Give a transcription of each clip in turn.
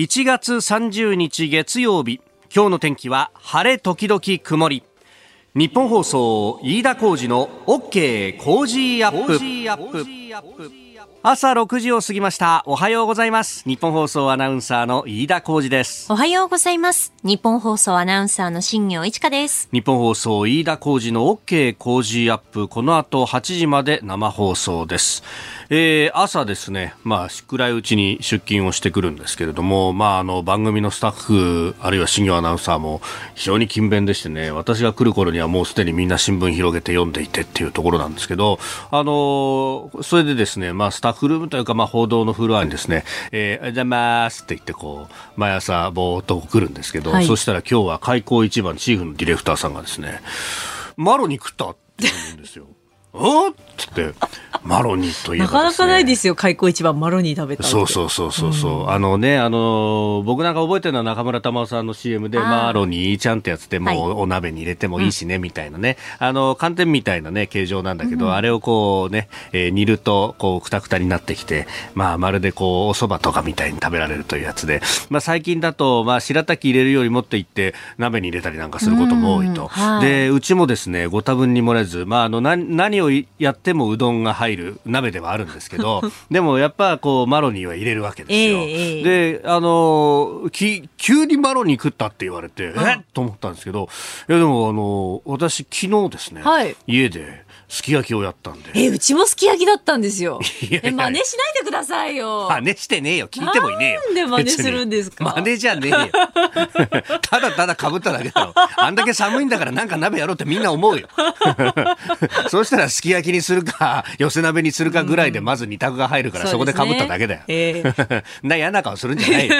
1月30日月曜日今日の天気は晴れ時々曇り。日本放送飯田浩二の OK 工事アップ。朝6時を過ぎました。おはようございます。日本放送アナウンサーの飯田浩二です。おはようございます。日本放送アナウンサーの新業一華です。日本放送飯田浩二の OK 工事アップ。この後8時まで生放送です。えー、朝ですね、まあ、暗いうちに出勤をしてくるんですけれども、まあ、あの、番組のスタッフ、あるいは新業アナウンサーも非常に勤勉でしてね、私が来る頃にはもうすでにみんな新聞広げて読んでいてっていうところなんですけど、あの、それでですね、まあ、スタッフルームというか、まあ、報道のフロアにですね、えー、おはようございますって言って、こう、毎朝ぼーっと来るんですけど、はい、そしたら今日は開口一番チーフのディレクターさんがですね、マロに食ったって言うんですよ。おっつってマロニーといえば、ね、なかなかないですよ開口一番マロニー食べたそうそうそうそうそう、うん、あのねあの僕なんか覚えてるのは中村玉緒さんの CM でマロニーちゃんってやつでもうお鍋に入れてもいいしね、はい、みたいなね。あの寒天みたいなね形状なんだけど、うん、あれをこうね、えー、煮るとこうくたくたになってきてまあまるでこうお蕎麦とかみたいに食べられるというやつで。まあ最近だとまあ白滝入れるより持っていって鍋に入れたりなんかすることも多いと、うん。はい、でうちもですねご多分に漏れずまああの何何をやってもうどんが入る鍋ではあるんですけど でもやっぱこうマロニーは入れるわけですよ、えー、であのき急にマロニー食ったって言われてえ？っと思ったんですけどいやでもあの私昨日ですね、はい、家ですき焼きをやったんで。え、うちもすき焼きだったんですよ。いやえ、真似しないでくださいよ。真似してねえよ。聞いてもいねえよ。なんで真似するんですか？真似じゃねえよ。ただただ被っただけだろ。あんだけ寒いんだからなんか鍋やろうってみんな思うよ。そうしたらすき焼きにするか、寄せ鍋にするかぐらいでまず二択が入るから、そこで被っただけだよ。えー、な、嫌な顔するんじゃないよ。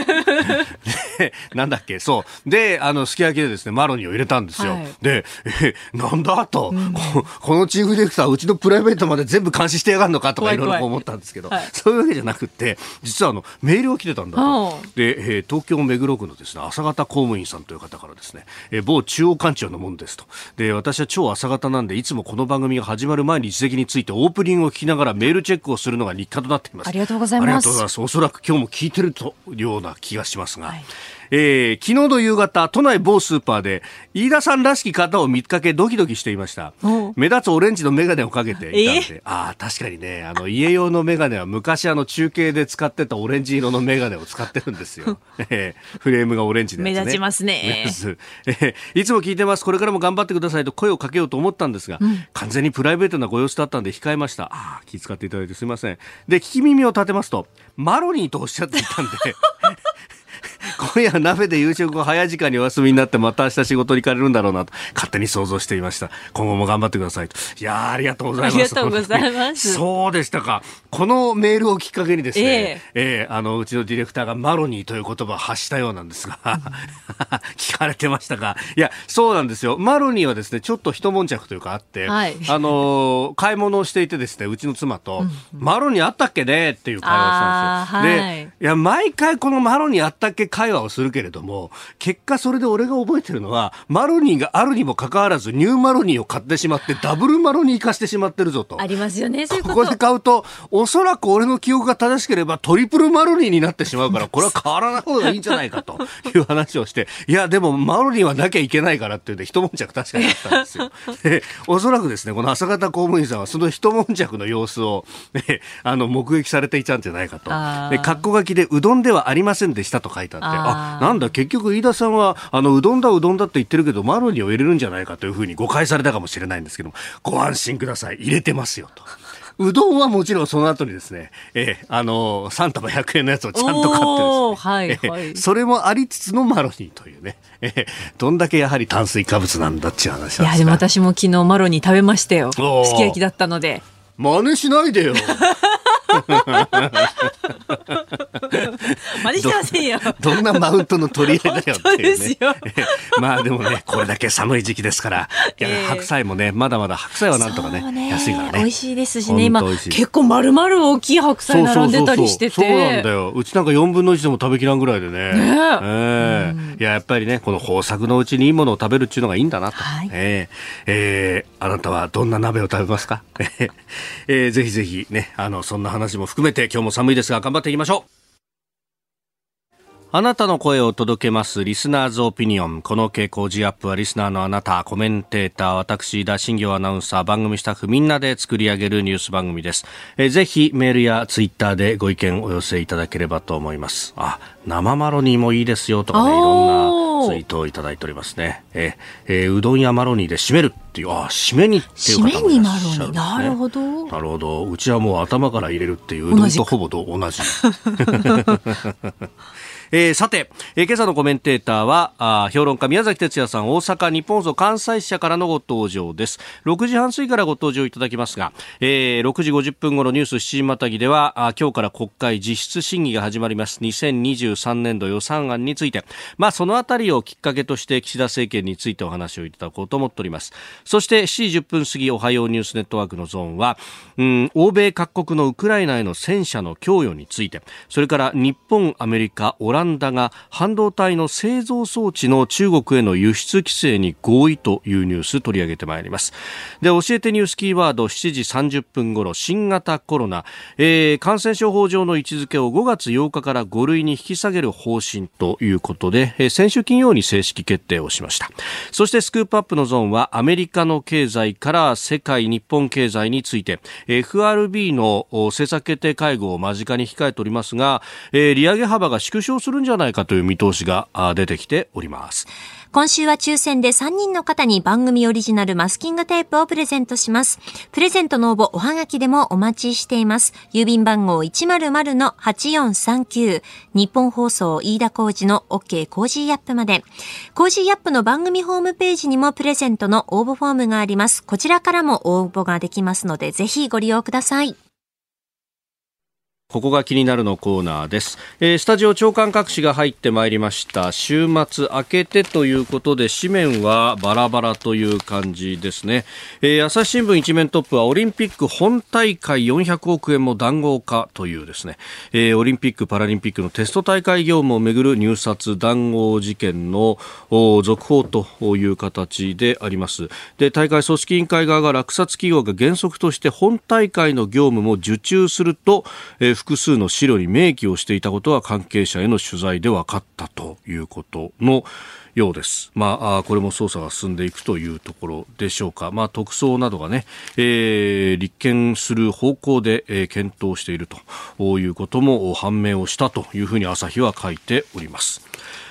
なんだっけ、そう。で、あの、すき焼きでですね、マロニーを入れたんですよ。はい、で、え、なんだと、うん、こ、このチーフディレクター、うちのプライベートまで全部監視してやがるのかとかいろいろ思ったんですけど、はい、そういうわけじゃなくて、実はあのメールが来てたんだと。で、えー、東京目黒区のですね、朝方公務員さんという方からですね、えー、某中央官庁のもんですと。で、私は超朝方なんで、いつもこの番組が始まる前に一席についてオープニングを聞きながらメールチェックをするのが日課となっています。ありがとうございます。ありがとうございます。おそらく今日も聞いてるというような気がしますが。はいえー、昨日の夕方、都内某スーパーで、飯田さんらしき方を見かけドキドキしていました。目立つオレンジのメガネをかけていたんで、ああ、確かにね、あの、家用のメガネは昔あの中継で使ってたオレンジ色のメガネを使ってるんですよ。えー、フレームがオレンジのやつ、ね、目立ちますね。えー、いつも聞いてます。これからも頑張ってくださいと声をかけようと思ったんですが、うん、完全にプライベートなご様子だったんで控えました。ああ、気遣っていただいてすみません。で、聞き耳を立てますと、マロニーとおっしゃっていたんで、今夜鍋で夕食を早い時間にお休みになってまた明日仕事に行かれるんだろうなと勝手に想像していました。今後も頑張ってくださいと。いやありがとうございます。ありがとうございます。そうでしたか。このメールをきっかけにですね、えー、えー、あのうちのディレクターがマロニーという言葉を発したようなんですが 聞かれてましたか？いやそうなんですよ。マロニーはですねちょっと一悶着というかあって、はい、あの買い物をしていてですねうちの妻と、うん、マロニーあったっけね？っていう会話をしたんですよ、はい、でいや毎回このマロニーあったっけ？会話をするけれども、結果それで俺が覚えてるのは、マロニーがあるにもかかわらず、ニューマロニーを買ってしまって、ダブルマロニー化してしまってるぞと。ありますよね、ここで買うと、おそらく俺の記憶が正しければ、トリプルマロニーになってしまうから、これは変わらない方がいいんじゃないかという話をして、いや、でもマロニーはなきゃいけないからって言うて、一悶着確かにあったんですよ。で、おそらくですね、この朝方公務員さんはその一悶着の様子を、ね、あの、目撃されていたんじゃないかと。で、格好書きで、うどんではありませんでしたと書いてあって、あなんだ、結局飯田さんは、あの、うどんだうどんだって言ってるけど、マロニーを入れるんじゃないかというふうに誤解されたかもしれないんですけども、ご安心ください。入れてますよと。うどんはもちろんその後にですね、えー、あのー、3束100円のやつをちゃんと買ってですね、はいはい、えー、それもありつつのマロニーというね、えー、どんだけやはり炭水化物なんだっていう話いや、でも私も昨日マロニー食べましたよ。すき焼きだったので。真似しないでよ。真似してませんよ。ど。どんなマウントの取り合いだよっていうね。まあでもね、これだけ寒い時期ですから、いや、えー、白菜もね、まだまだ白菜はなんとかね、ね。安いからね。美味しいですしね、今、結構丸々大きい白菜並んでたりして。て。そうなんだよ。うちなんか4分の1でも食べきらんぐらいでね。ねえ。ー、いや、やっぱりね、この豊作のうちにいいものを食べるっていうのがいいんだなと。はい、えー、えー、あなたはどんな鍋を食べますか？えー、ぜひぜひね、あの、そんな話も含めて今日も寒いですが頑張っていきましょう。あなたの声を届けます。リスナーズオピニオン。この傾向ジアップはリスナーのあなた、コメンテーター、私、田新行アナウンサー、番組スタッフみんなで作り上げるニュース番組です。えぜひメールやツイッターでご意見お寄せいただければと思います。あ、生マロニーもいいですよとかね、いろんなツイートをいただいておりますね。ええー、うどんやマロニーで締めるっていう、あ、締めにっていう方もいらっしゃる、ね、締めにマロニー。なるほど。なるほど。うちはもう頭から入れるっていう、うどんとほぼ同じ。えー、さて、えー、今朝のコメンテーターはあ評論家宮崎哲也さん大阪日本放送関西社からのご登場です。6時半過ぎからご登場いただきますが、えー、6時50分頃ニュース7時またぎではあ今日から国会実質審議が始まります。2023年度予算案について。まあそのあたりをきっかけとして岸田政権についてお話をいただこうと思っております。そして7時10分過ぎおはようニュースネットワークのゾーンは、うん、欧米各国のウクライナへの戦車の供与について。それから日本アメリカオラランダが半導体の製造装置の中国への輸出規制に合意というニュース取り上げてまいります。で教えてニュースキーワード7時30分頃新型コロナ、えー、感染症法上の位置づけを5月8日から5類に引き下げる方針ということで、えー、先週金曜に正式決定をしました。そしてスクープアップのゾーンはアメリカの経済から世界日本経済について。FRB の政策決定会合を間近に控えておりますが、えー、利上げ幅が縮小するんじゃないかという見通しが出てきております。今週は抽選で3人の方に番組オリジナルマスキングテープをプレゼントします。プレゼントの応募おはがきでもお待ちしています。郵便番号100-8439日本放送飯田工事の OK コージーアップまで。 Cozy up の番組ホームページにもプレゼントの応募フォームがあります。こちらからも応募ができますのでぜひご利用ください。ここが気になるのコーナーです、えー、スタジオ朝刊各紙が入ってまいりました。週末明けてということで紙面はバラバラという感じですね、えー、朝日新聞一面トップはオリンピック本大会400億円も談合かというですね、えー、オリンピック・パラリンピックのテスト大会業務をめぐる入札談合事件の続報という形であります。で大会組織委員会側が落札企業が原則として本大会の業務も受注すると、えー複数の資料に明記をしていたことは関係者への取材で分かったということのようです。まあ、これも捜査が進んでいくというところでしょうか。まあ、特捜などがね、えー、立件する方向で、えー、検討しているということも判明をしたというふうに朝日は書いております。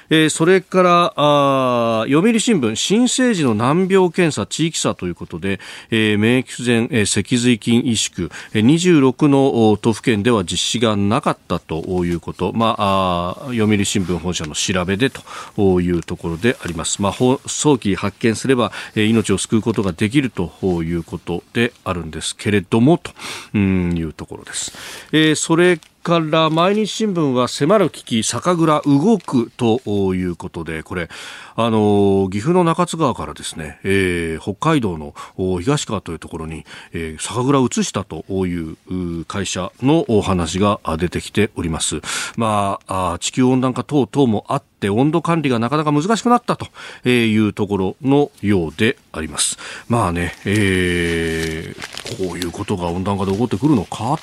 えー、それからあ読売新聞新生児の難病検査地域差ということで、えー、免疫不全、えー、脊髄筋萎縮、えー、26の都府県では実施がなかったということ、まあ、あ読売新聞本社の調べでというところであります、まあ、早期発見すれば、えー、命を救うことができるということであるんですけれどもというところです、えー、それから毎日新聞は迫る危機酒蔵動くということでこれあの岐阜の中津川からですね、えー、北海道の東川というところに、えー、酒蔵を移したという会社のお話が出てきております。まあ、地球温暖化等々もあって温度管理がなかなか難しくなったというところのようであります。まあね、えー、こういうことが温暖化で起こってくるのか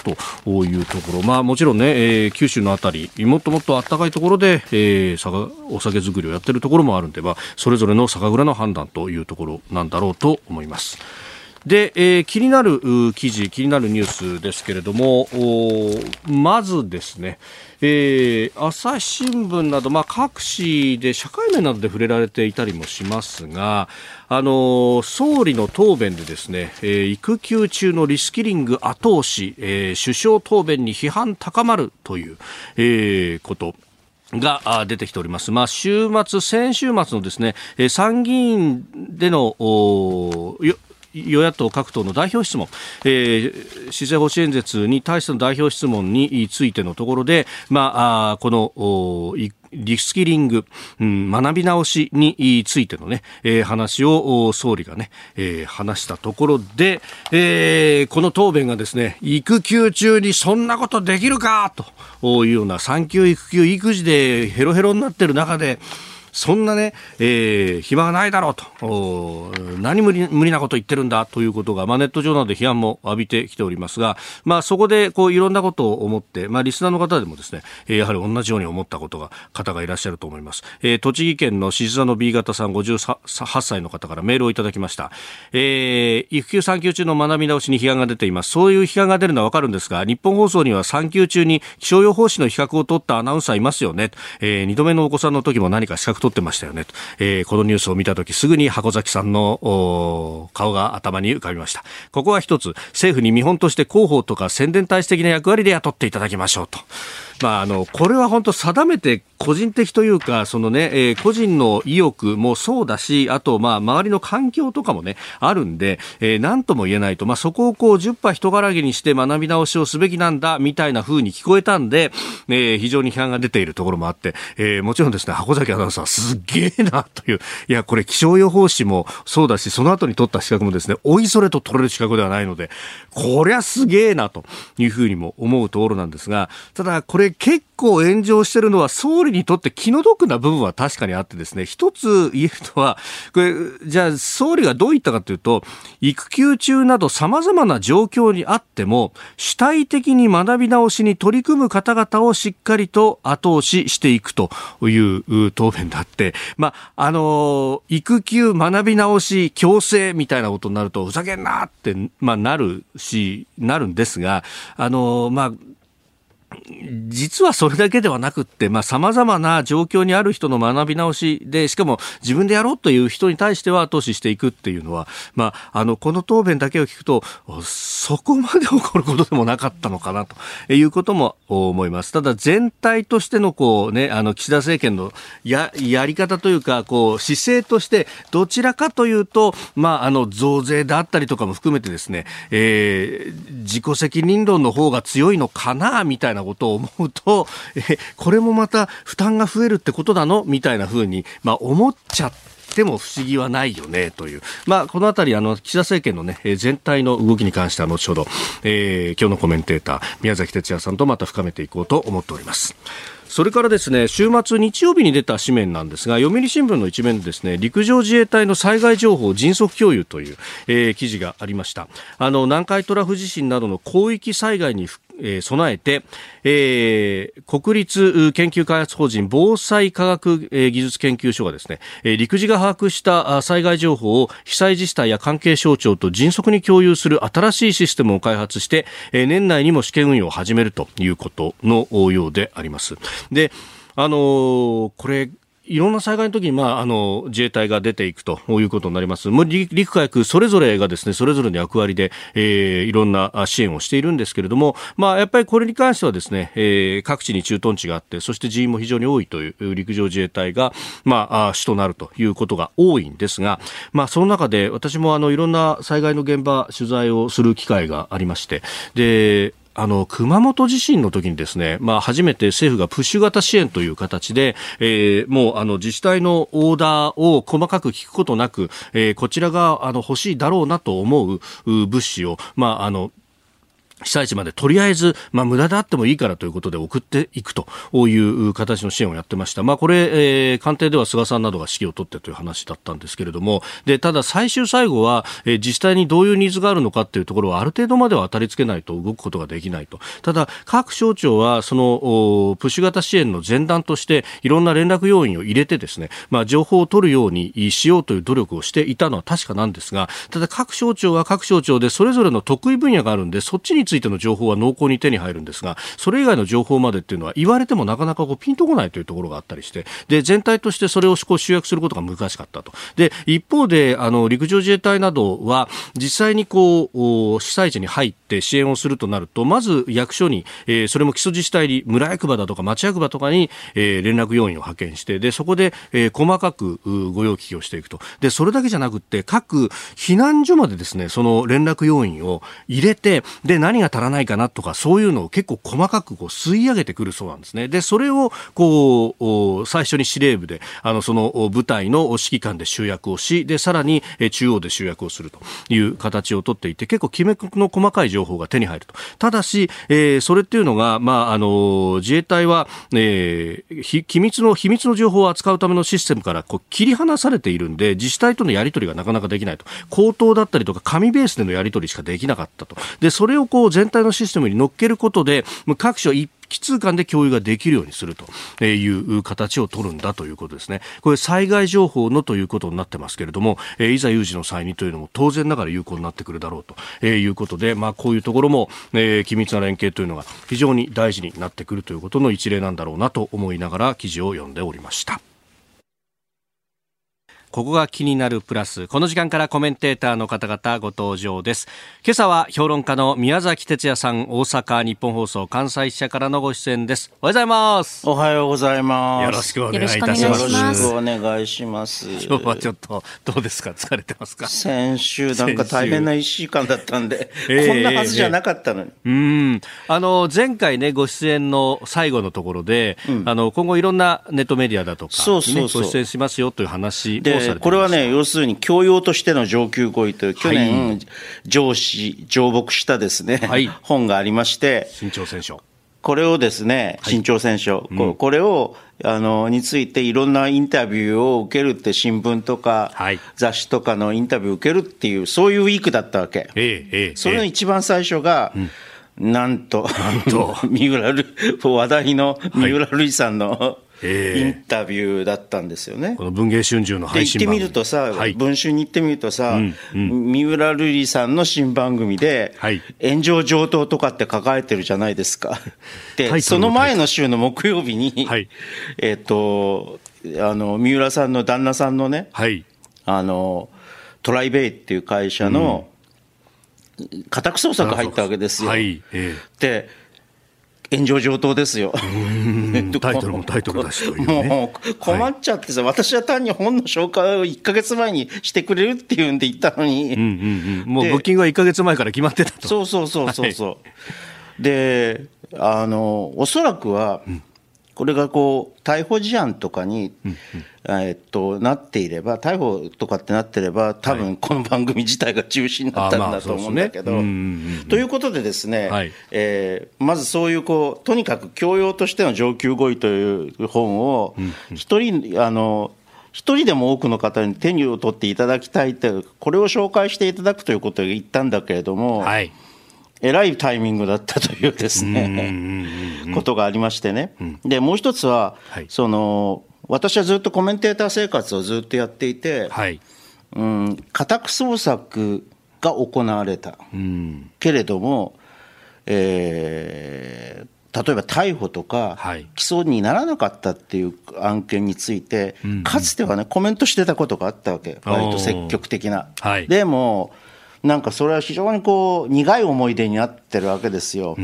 というところ、まあもちろんね、えー、九州のあたり、もっともっと暖かいところで、えー、お酒作りをやってるところもあるんで、ばそれぞれの酒蔵の判断というところなんだろうと思います。で、えー、気になる記事、気になるニュースですけれども、まずですね、えー、朝日新聞など、まあ、各紙で社会面などで触れられていたりもしますが、あの総理の答弁でですね、えー、育休中のリスキリング後押し、えー、首相答弁に批判高まるという、えー、ことが出てきております。まあ、週末、先週末のですね、参議院での与野党各党の代表質問、えー、施政方針演説に対しての代表質問についてのところで、まあ、このリスキリング、うん、学び直しについてのね、えー、話を総理がね、えー、話したところで、えー、この答弁がですね、育休中にそんなことできるかというような産休育休育児でヘロヘロになってる中で、そんなね、えー、暇がないだろうと、何無理無理なこと言ってるんだということが、まあ、ネット上などで批判も浴びてきておりますが、まあ、そこでこういろんなことを思って、まあ、リスナーの方でもですね、やはり同じように思ったことが、方がいらっしゃると思います。えー、栃木県の静座の B 型さん58歳の方からメールをいただきました。えー、育休産休中の学び直しに批判が出ています。そういう批判が出るのはわかるんですが、日本放送には産休中に気象予報士の資格を取ったアナウンサーいますよね。えー、2度目のお子さんの時も何か資格撮ってましたよねと。えー、このニュースを見た時すぐに箱崎さんの顔が頭に浮かびました。ここは一つ、政府に見本として広報とか宣伝体制的な役割で雇っていただきましょうと。まあ、あの、これは本当定めて個人的というか、そのね、えー、個人の意欲もそうだし、あと、まあ、周りの環境とかもね、あるんで、えー、なんとも言えないと、まあ、そこをこう、10波人柄げにして学び直しをすべきなんだ、みたいな風に聞こえたんで、えー、非常に批判が出ているところもあって、えー、もちろんですね、箱崎アナウンサー、すげえな、という、いや、これ気象予報士もそうだし、その後に取った資格もですね、おいそれと取れる資格ではないので、こりゃすげえな、というふうにも思うところなんですが、ただ、これ結構炎上してるのは総理にとって気の毒な部分は確かにあってですね、一つ言えるのは、これ、じゃあ総理がどう言ったかというと、育休中など様々な状況にあっても、主体的に学び直しに取り組む方々をしっかりと後押ししていくという答弁であって、まあ、の、育休学び直し強制みたいなことになると、ふざけんなって、ま、なるし、なるんですが、あの、まあ、実はそれだけではなくって、まあ、様々な状況にある人の学び直しで、しかも自分でやろうという人に対しては後押ししていくっていうのは、まあ、あの、この答弁だけを聞くと、そこまで起こることでもなかったのかなということも思います。ただ全体としてのこうね、あの、岸田政権のや、やり方というか、こう、姿勢として、どちらかというと、まあ、あの、増税であったりとかも含めてですね、えー、自己責任論の方が強いのかな、みたいなことを思うと、えこれもまた負担が増えるってことなの？みたいな風に、まあ、思っちゃって、も不思議はないよねという、まあ、このあたりあの岸田政権の、ね、全体の動きに関しては後ほど、えー、今日のコメンテーター宮崎哲也さんとまた深めていこうと思っております。それからですね週末日曜日に出た紙面なんですが読売新聞の一面でですね陸上自衛隊の災害情報迅速共有という、えー、記事がありましたあの南海トラフ地震などの広域災害にえー、備えて、えー、国立研究開発法人防災科学技術研究所がですね、陸自が把握した災害情報を被災自治体や関係省庁と迅速に共有する新しいシステムを開発して、年内にも試験運用を始めるということのようであります。で、あのー、これ、いろんな災害の時に、まあ、あの、自衛隊が出ていくということになります。もう陸海空それぞれがですね、それぞれの役割で、えー、いろんな支援をしているんですけれども、まあ、やっぱりこれに関してはですね、えー、各地に駐屯地があって、そして人員も非常に多いという陸上自衛隊が、まあ、主となるということが多いんですが、まあ、その中で私もあの、いろんな災害の現場取材をする機会がありまして、で、あの、熊本地震の時にですね、まあ、初めて政府がプッシュ型支援という形で、えー、もう、あの、自治体のオーダーを細かく聞くことなく、えー、こちらが、あの、欲しいだろうなと思う物資を、まあ、あの、被災地までとりあえず、まあ、無駄であってもいいからということで送っていくという形の支援をやってました。まあ、これ、えー、官邸では菅さんなどが指揮を取ってという話だったんですけれども、で、ただ最終最後は、えー、自治体にどういうニーズがあるのかっていうところはある程度までは当たり付けないと動くことができないと。ただ、各省庁は、その、プッシュ型支援の前段として、いろんな連絡要員を入れてですね、まあ、情報を取るようにしようという努力をしていたのは確かなんですが、ただ各省庁は各省庁でそれぞれの得意分野があるんで、そっちについての情報は濃厚に手に入るんですが、それ以外の情報までっていうのは言われてもなかなかこうピンとこないというところがあったりして、で、全体としてそれをこう集約することが難しかったと。で、一方で、あの、陸上自衛隊などは、実際にこう、被災地に入って支援をするとなると、まず役所に、えー、それも基礎自治体に、村役場だとか町役場とかに、えー、連絡要員を派遣して、で、そこで、えー、細かくご用聞きをしていくと。で、それだけじゃなくて、各避難所までですね、その連絡要員を入れて、で、何何が足らないかなとか、そういうのを結構細かくこう吸い上げてくるそうなんですね。で、それを、こう、最初に司令部で、あの、その部隊の指揮官で集約をし、で、さらに中央で集約をするという形をとっていて、結構きめの細かい情報が手に入ると。ただし、えー、それっていうのが、まあ、あの、自衛隊は、えー、機密の、秘密の情報を扱うためのシステムからこう切り離されているんで、自治体とのやり取りがなかなかできないと。口頭だったりとか、紙ベースでのやり取りしかできなかったと。で、それをこう全体のシステムに乗っけることで、各所一奇通間で共有ができるようにするという形を取るんだということですね。これ災害情報のということになってますけれども、えいざ有事の際にというのも当然ながら有効になってくるだろうということで、まあこういうところも、えー、緊密な連携というのが非常に大事になってくるということの一例なんだろうなと思いながら記事を読んでおりました。ここが気になるプラス。この時間からコメンテーターの方々ご登場です。今朝は評論家の宮崎哲也さん、大阪日本放送関西支社からのご出演です。おはようございます。おはようございます。よろしくお願いいたします。よろしくお願いします。今日はちょっとどうですか？疲れてますか？先週なんか大変な一週間だったんで、えー、こんなはずじゃなかったのに。えー、うん。あの、前回ね、ご出演の最後のところで、うん、あの、今後いろんなネットメディアだとか、そうそうそうご出演しますよという話をこれはね、要するに教養としての上級語彙という、去年、はい、上司、上牧したですね、はい、本がありまして、新潮戦書。これをですね、新潮戦書、はい、これを、あの、についていろんなインタビューを受けるって新聞とか、はい、雑誌とかのインタビューを受けるっていう、そういうウィークだったわけ。ええ、それの一番最初が、うん。なんと、なんと、三浦る、話題の三浦瑠麗さんの、インタビューだったんですよね。この文藝春秋の配信行ってみるとさ、はい、文春に行ってみるとさ、うんうん、三浦瑠麗さんの新番組で、はい、炎上上等とかって書かれてるじゃないですか。で、その前の週の木曜日に、はい、えっ、と、あの、三浦さんの旦那さんのね、あの、トライベイっていう会社の、家宅捜索入ったわけですよ。はい。えー、で炎上上等ですよ。タイトルもタイトルだしという、ね、もう困っちゃってさ、はい、私は単に本の紹介を1か月前にしてくれるっていうんで言ったのに、うんうんうん、もうブッキングは1か月前から決まってたと。そうそうそうそうそう。はい、で、あの、おそらくは、うんこれがこう逮捕事案とかに、えっとなっていれば、逮捕とかってなってれば、多分この番組自体が中止になったんだと思うんだけど。ということで、ですね、はい、えー、まずそういうこう、とにかく教養としての上級語彙という本を、一人、あの一人でも多くの方に手に取っていただきたいとこれを紹介していただくということを言ったんだけれども、はいえらいタイミングだったというですね、ことがありましてね。で、もう一つは、はい、その、私はずっとコメンテーター生活をずっとやっていて、はい、うん、家宅捜索が行われた。けれども、えー、例えば逮捕とか、起訴にならなかったっていう案件について、かつてはね、コメントしてたことがあったわけ、割と積極的な。はい、でも、なんかそれは非常にこう苦い思い出になってるわけですよ。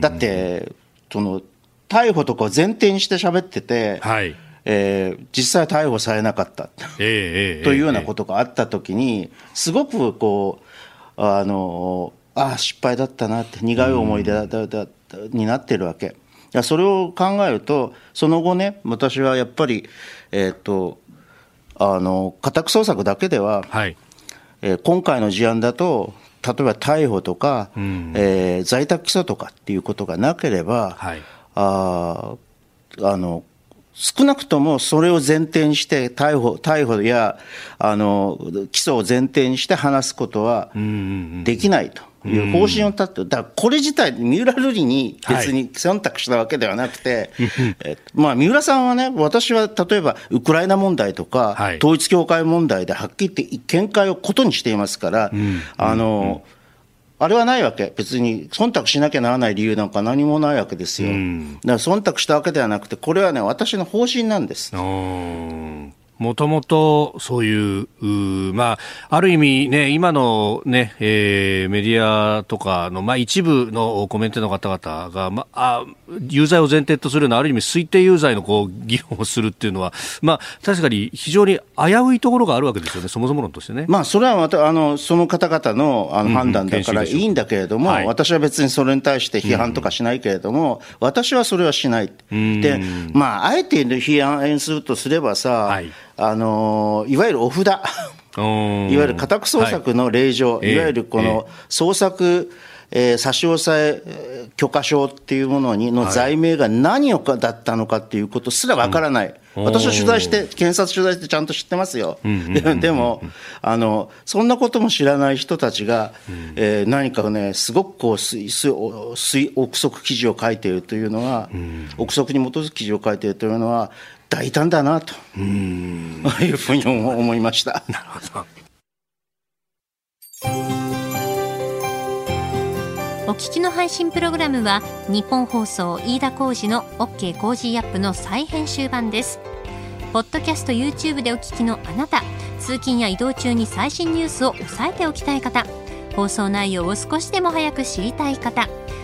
だってその逮捕とかを前提にして喋ってて、はい。えー、実際逮捕されなかった、えー、というようなことがあったときに、すごくこう、あのああ、失敗だったなって、苦い思い出だだだになってるわけ。それを考えると、その後ね、私はやっぱり、えっ、ー、と、あの家宅捜索だけでは、はい、えー、今回の事案だと、例えば逮捕とか、うん、えー、在宅起訴とかっていうことがなければ、はい、ああの少なくともそれを前提にして逮捕、逮捕やあの起訴を前提にして話すことはできないと。いう方針を立って、だからこれ自体、三浦瑠麗に別に忖度したわけではなくて、はい、まあ、三浦さんはね、私は例えばウクライナ問題とか、はい、統一教会問題ではっきり言って見解をことにしていますから、うん、あの、うんあれはないわけ。別に忖度しなきゃならない理由なんか何もないわけですよ。だから忖度したわけではなくて、これはね、私の方針なんです。ももともとそういうまあ、ある意味、ね、今のね、えー、メディアとかの、まあ、一部のコメントの方々が、まあ、有罪を前提とするような、ある意味推定有罪のこう議論をするっていうのは、まあ、確かに非常に危ういところがあるわけですよね、そもそも論としてね。まあ、それはまたあのその方々のあの判断だからいいんだけれども、うんはい、私は別にそれに対して批判とかしないけれども、うん、私はそれはしない。で、まあ、あえて批判するとすればさ、はい、あのいわゆるお札。いわゆる家宅捜索の令状、はい、いわゆるこの捜索、えー、差し押さえ許可証っていうものにの罪名が何をかだったのかっていうことすらわからない。私は取材して、検察取材してちゃんと知ってますよ。でも、あの、そんなことも知らない人たちが、えー、何かね、すごくこう、推推憶測記事を書いているというのは、憶測に基づく記事を書いているというのは、大胆だなというふうに思いました。なるほどお聞きの配信プログラムは日本放送飯田浩司の OK コージーアップの再編集版ですポッドキャスト YouTube でお聞きのあなた通勤や移動中に最新ニュースを押さえておきたい方放送内容を少しでも早く知りたい方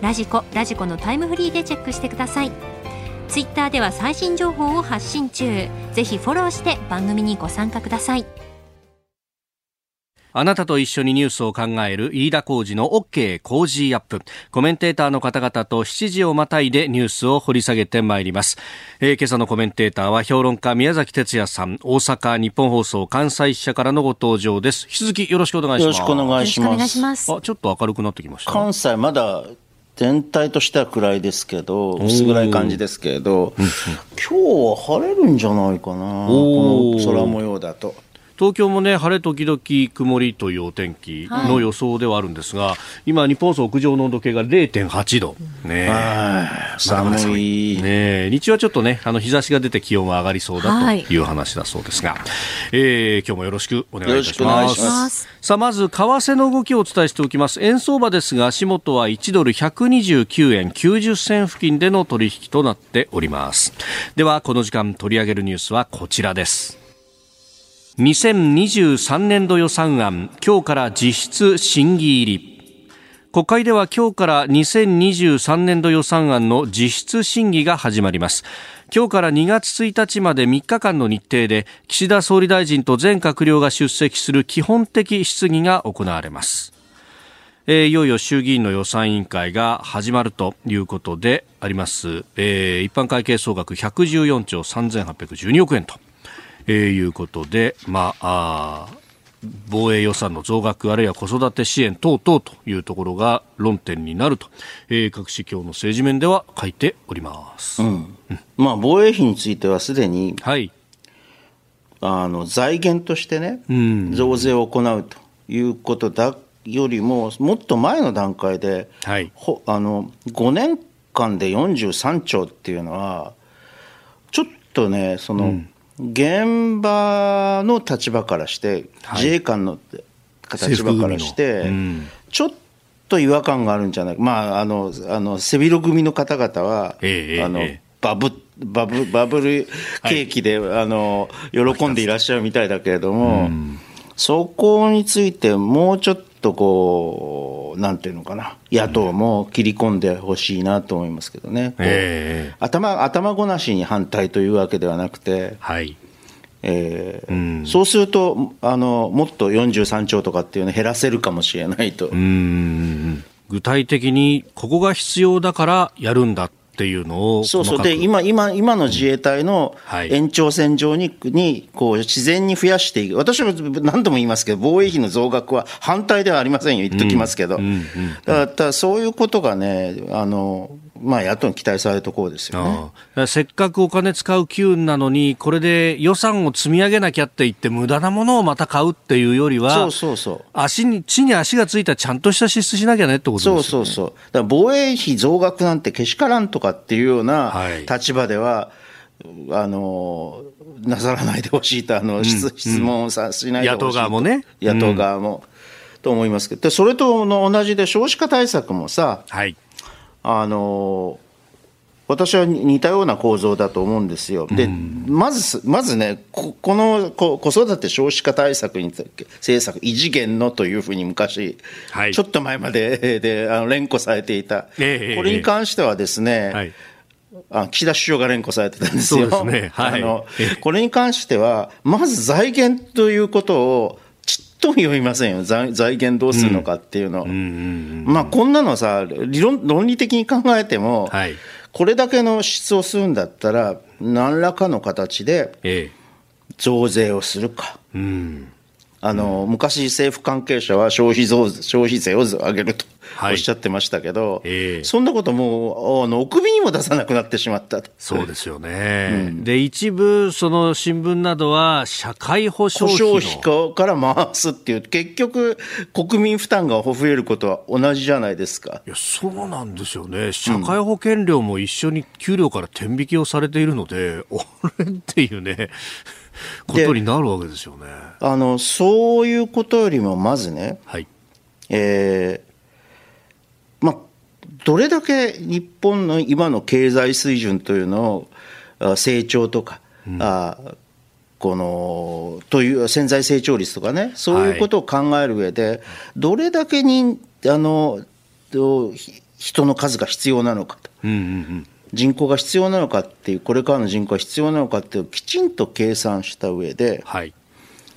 ラジコラジコのタイムフリーでチェックしてくださいツイッターでは最新情報を発信中ぜひフォローして番組にご参加くださいあなたと一緒にニュースを考える飯田浩二の OK 工事アップ。コメンテーターの方々と7時をまたいでニュースを掘り下げてまいります。えー、今朝のコメンテーターは評論家宮崎哲也さん、大阪日本放送関西支社からのご登場です。引き続きよろしくお願いします。よろしくお願いします。あ、ちょっと明るくなってきました。関西まだ全体としては暗いですけど、薄暗い感じですけれど、今日は晴れるんじゃないかな、この空模様だと。東京もね晴れ時々曇りというお天気の予想ではあるんですが、はい、今、日本総屋上の温度計が0.8度、ね、寒い、ね、日中はちょっとねあの日差しが出て気温は上がりそうだとい。う話だそうですが、はい、えー、今日もよろしくお願いいたします。さあまず為替の動きをお伝えしておきます。円相場ですが足元は1ドル129円90銭付近での取引となっております。ではこの時間取り上げるニュースはこちらです2023年度予算案今日から実質審議入り。国会では今日から2023年度予算案の実質審議が始まります。今日から2月1日まで3日間の日程で岸田総理大臣と全閣僚が出席する基本的質疑が行われます。えー、いよいよ衆議院の予算委員会が始まるということであります、えー、一般会計総額114兆3812億円と。えー、いうことで、まあ、あ防衛予算の増額あるいは子育て支援等々というところが論点になると、えー、各市況の政治面では書いております、うん、まあ、防衛費についてはすでに、はい、あの財源としてね、うん、増税を行うということだよりももっと前の段階で、はい、ほあの5年間で43兆っていうのはちょっとねその、うん現場の立場からして、自衛官の立場からして、ちょっと違和感があるんじゃない？か、まあ、あのあの背広組の方々は、えあのバブバブバブル景気で、はい、あの喜んでいらっしゃるみたいだけれども、そこについてもうちょっとこう、なんていうのかな、野党も切り込んでほしいなと思いますけどね、えー、頭頭ごなしに反対というわけではなくて、はい。えー、うん、そうするとあの、もっと43兆とかっていうのを減らせるかもしれないと。具体的にここが必要だからやるんだっていうのをそうそう。で今今今の自衛隊の延長線上に,、にこう自然に増やしていく。私は何度も言いますけど防衛費の増額は反対ではありませんよ。言っときますけど、だからそういうことがねあのまあ、野党に期待されるところですよね。せっかくお金使う機運なのに、これで予算を積み上げなきゃって言って、無駄なものをまた買うっていうよりは、そうそうそう。足に地に足がついたちゃんとした支出しなきゃねってことですよね。そうそうそう。だから防衛費増額なんてけしからんとかっていうような立場では、はいあのなさらないでほしいとあの、うん、質問をさしないでほしい野党側もね。野党側も、うん、と思いますけど。それと同じで少子化対策もさ、はい、あの私は似たような構造だと思うんですよ。で、うん、まず、まずね、ここの子育て少子化対策に政策、異次元のというふうに昔、はい、ちょっと前まで であの連呼されていた、えー、これに関してはですね、はい。あ岸田首相が連呼されてたんですよ。はい、あのこれに関しては、まず財源ということを、も読みませんよ。財財源どうするのかっていうの。うん、まあ、こんなのさ、理論、論理的に考えても、はい、これだけの支出をするんだったら、何らかの形で増税をするか。うんあの、昔政府関係者は消費増消費税を上げるとおっしゃってましたけど、はいえー、そんなこともう、あの、お首にも出さなくなってしまったそうですよね。うん、で、一部、その新聞などは、社会保障費から回すっていう、結局、国民負担が増えることは同じじゃないですか。いや、そうなんですよね。社会保険料も一緒に給料から天引きをされているので、うん、俺っていうね。ことになるわけですよね。あのそういうことよりもまずね、はいえーまあ、どれだけ日本の今の経済水準というのを成長とか、うん、あこのという潜在成長率とかね、そういうことを考える上で、はい、どれだけにあの人の数が必要なのかと。うんうんうん人口が必要なのかっていう、これからの人口が必要なのかっていう、きちんと計算した上で、はい、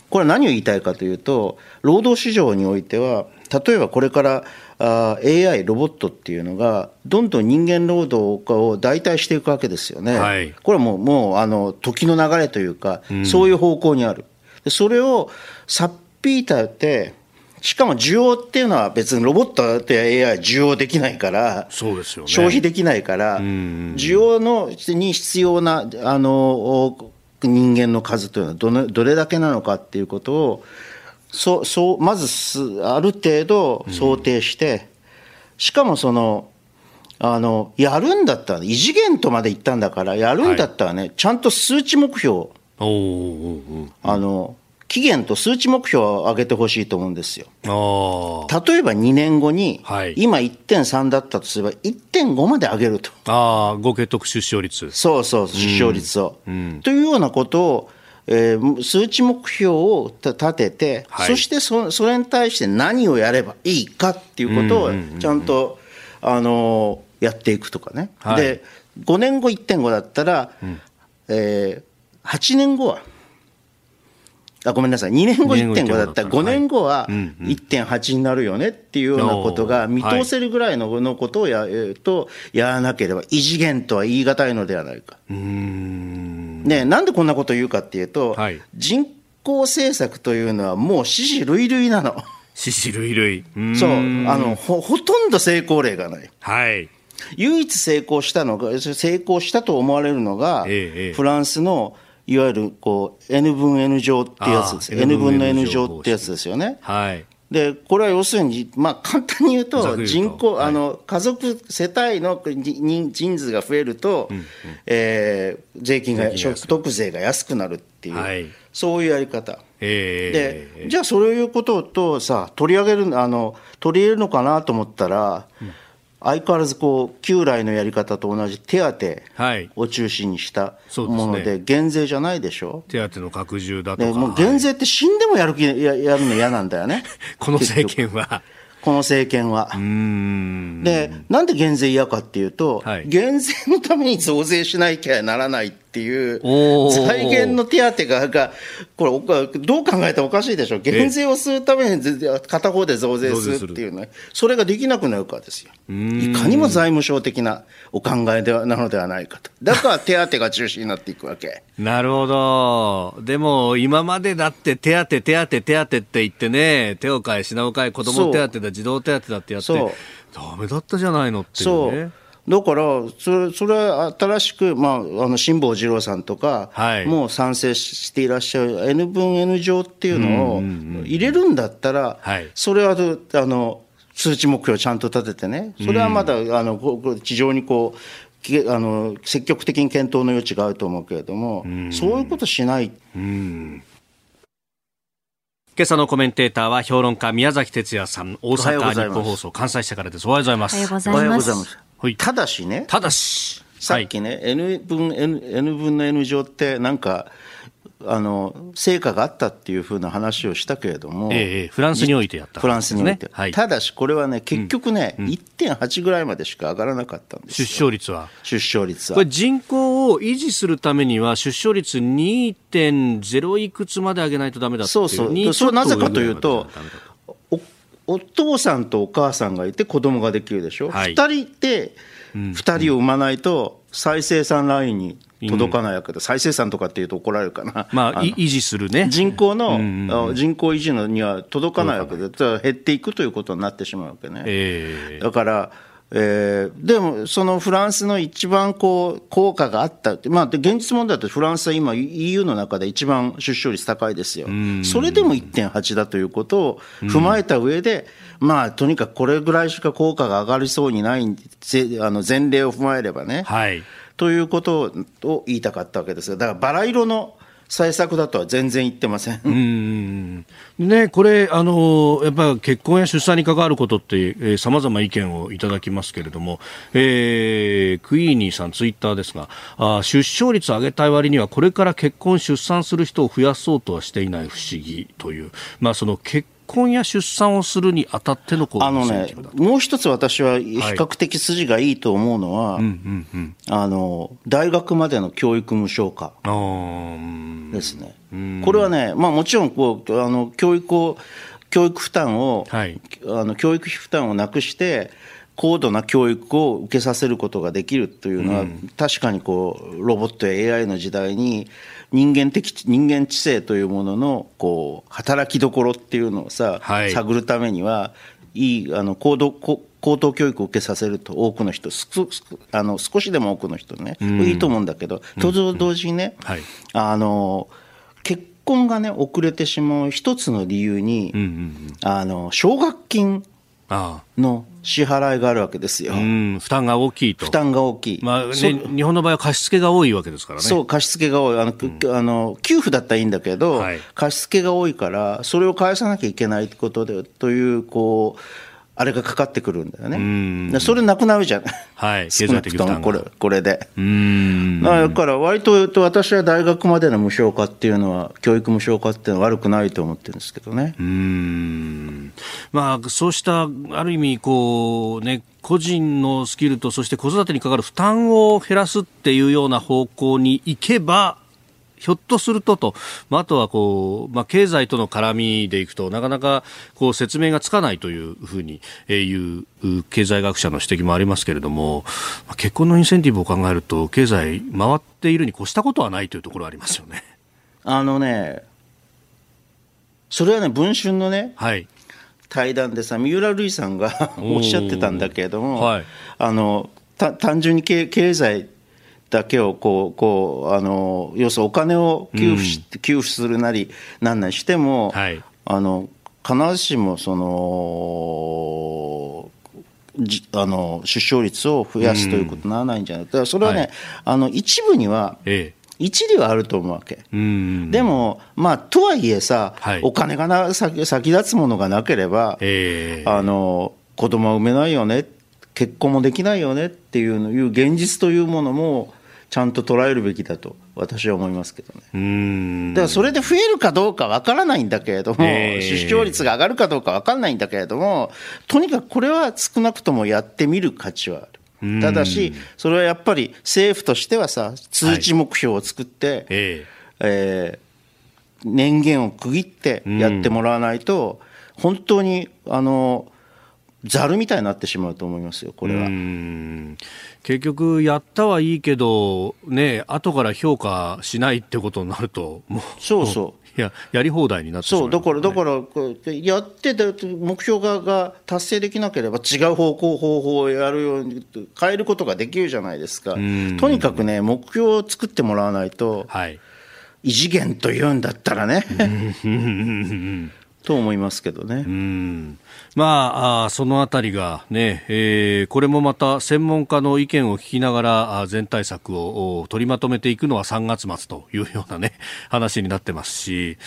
これは何を言いたいかというと、労働市場においては、例えばこれからあ AI、ロボットっていうのが、どんどん人間労働を代替していくわけですよね。はい、これはもう、もうあの時の流れというか、そういう方向にある。それをさっぴいたって、しかも需要っていうのは別にロボットって AI 需要できないから、そうですよね、消費できないから、需要のに必要なあの人間の数というのはどのどれだけなのかっていうことを、そそうまずある程度想定して、しかもその、あのやるんだったら、異次元とまで言ったんだから、やるんだったらね、はい、ちゃんと数値目標、あの期限と数値目標を上げてほしいと思うんですよ。例えば2年後に、はい、今1.3だったとすれば、1.5まで上げると。あ合計特出生率。そうそう、出生率を。うん、というようなことを、えー、数値目標を立てて、はい、そしてそそれに対して何をやればいいかっていうことをちゃんと、あのー、やっていくとかね。はい、で5年後1.5だったら、うん、えー、8年後はあごめんなさい、2年後1.5だった。ら、5年後は1.8になるよねっていうようなことが見通せるぐらいののことをや,、えとやらなければ、異次元とは言い難いのではないか。ね、なんでこんなことを言うかっていうと、はい、人口政策というのはもう死死類類なの。死死類類。そう。あのほ、ほとんど成功例がない。はい。唯一成功したのが、成功したと思われるのが、ええ、フランスのいわゆるこう N 分 N 乗ってやつです。N 分の N 乗ってやつですよね。はい。で、これは要するに、まあ、簡単に言うと、人口、はい、あの、家族、世帯の人数が増えると、うんうん、えー、税金が、所得税が安くなるっていう、はい、そういうやり方。で、じゃあそういうこととさ、取り上げる、あの、取り入れるのかなと思ったら、うん相変わらずこう旧来のやり方と同じ手当を中心にしたもので、減税じゃないでしょ、手当の拡充だとか、もう減税って死んでもやる気ややるの嫌なんだよね、この政権は。この政権は。で、なんで減税嫌かっていうと、はい、減税のために増税しなきゃならないっていう、財源の手当が、がこれ、どう考えたらおかしいでしょ、減税をするために片方で増税するっていうね、それができなくなるからですよ。いかにも財務省的なお考えではなのではないかと。だから手当が中心になっていくわけ。なるほど。でも、今までだって手当、手当、手当って言ってね、手を変え、品を変え、子供手当だ、児童手当だってやって、だめだったじゃないのっていうね。だからそれ、それは新しく、まあ、あの辛坊治郎さんとか、はい、もう賛成していらっしゃる N 分 N 乗っていうのを入れるんだったら、それはあの数値目標をちゃんと立ててね、それはまだ、あの地上にこう、あの積極的に検討の余地があると思うけれども、そういうことしない。今朝のコメンテーターは評論家宮崎哲也さん、大阪日本放送関西社からです。おはようございます。おはようございます。はい、ただしね、ただし、さっきね、はい、N 分 N, N 分の N 乗って、なんか、あの成果があったっていうふうな話をしたけれども、ええ、フランスにおいてやった、ね、フランスにおいて、はい、ただしこれはね、結局ね、うん、1.8ぐらいまでしか上がらなかったんです出生率は。出生率は。これ、人口を維持するためには、出生率2.0いくつまで上げないとだめだそうそう、それなぜかというと、お父さんとお母さんがいて子供ができるでしょ、はい、2人で2人を産まないと再生産ラインに届かないわけで、うん、再生産とかっていうと怒られるかな、まあ、維持するね。人口の、うん、人口維持のには届かないわけで、減っていくということになってしまうわけね。えー、だからえー、でも、そのフランスの一番こう効果があった、まあ、現実問題だとフランスは今、EU の中で一番出生率高いですよ、それでも1.8だということを踏まえた上で、まあ、とにかくこれぐらいしか効果が上がりそうにない、あの前例を踏まえればね、はい、ということを言いたかったわけですよ。だからバラ色の対策だとは全然言ってません。うんね、これ、あの、やっぱ結婚や出産に関わることって、さまざま意見をいただきますけれども、えー、クイーニーさんツイッターですが、あ出生率上げたい割には、これから結婚、出産する人を増やそうとはしていない不思議という、まあ、その結婚や出産をするにあたってのあのね、もう一つ私は比較的筋がいいと思うのは、あの大学までの教育無償化ですね。これはね、まあ、もちろんこうあの教育を教育負担を、はい、あの教育費負担をなくして高度な教育を受けさせることができるというのは、うん、確かにこうロボットや AI の時代に人間的人間知性というもののこう働きどころっていうのをさ、はい、探るためにはいいあの高度高等教育を受けさせると多くの人あの少しでも多くの人ね、うん、いいと思うんだけどと同時にね、うん。はい、あの結婚がね遅れてしまう一つの理由に、うんうんうん、あの奨学金の支払いがあるわけですよ。負担が大きいと。負担が大きい。まあね、日本の場合は貸付が多いわけですからね。そう、貸付が多い。あの、うん、あの給付だったらいいんだけど、はい、貸付が多いから、それを返さなきゃいけないことで、という、こう、あれがかかってくるんだよね。それなくなるじゃん。はい、経済的負担これ、これで。だから割と私は大学までの無償化っていうのは、教育無償化っていうのは悪くないと思ってるんですけどね。うん。まあ、そうした、ある意味、こう、ね、個人のスキルと、そして子育てにかかる負担を減らすっていうような方向に行けば、ひょっとするとと、まあ、あとはこう、まあ、経済との絡みでいくと、なかなかこう説明がつかないというふうにいう経済学者の指摘もありますけれども、まあ、結婚のインセンティブを考えると、経済回っているに越したことはないというところありますよね。あのね、それはね、文春のね、はい、対談でさ、三浦瑠麗さんが おっしゃってたんだけれども、はい、あの単純に経済だけをこうこうあの要するにお金を給付し、うん、給付するなりなんなりしても、はい、あの必ずしもそのあの出生率を増やすということにならないんじゃない。か、うん、それはね、はい、あの一部には、ええ。一理はあると思うわけ。でも、まあ、とはいえさ、はい、お金がな先先立つものがなければ、えー、あの子供は産めないよね、結婚もできないよねっていういう現実というものも、ちゃんと捉えるべきだと私は思いますけどね。だからそれで増えるかどうかわからないんだけれども、えー、出生率が上がるかどうかわからないんだけれども、とにかくこれは少なくともやってみる価値はある。ただし、それはやっぱり政府としてはさ、通知目標を作って、はい、えー、えー、年限を区切ってやってもらわないと、本当に、あの、ざるみたいになってしまうと思いますよ、これは。結局、やったはいいけど、ね、後から評価しないってことになると、もう。そうそう。いや、やり放題になってそう、だから、だから、やってて、目標がが達成できなければ、違う方向、方法をやるように、変えることができるじゃないですか。とにかくね、目標を作ってもらわないと、はい、異次元というんだったらね。と思いますけどね。うん。まあ、そのあたりがね、えー、これもまた専門家の意見を聞きながら全対策を取りまとめていくのは3月末というようなね、話になってますし、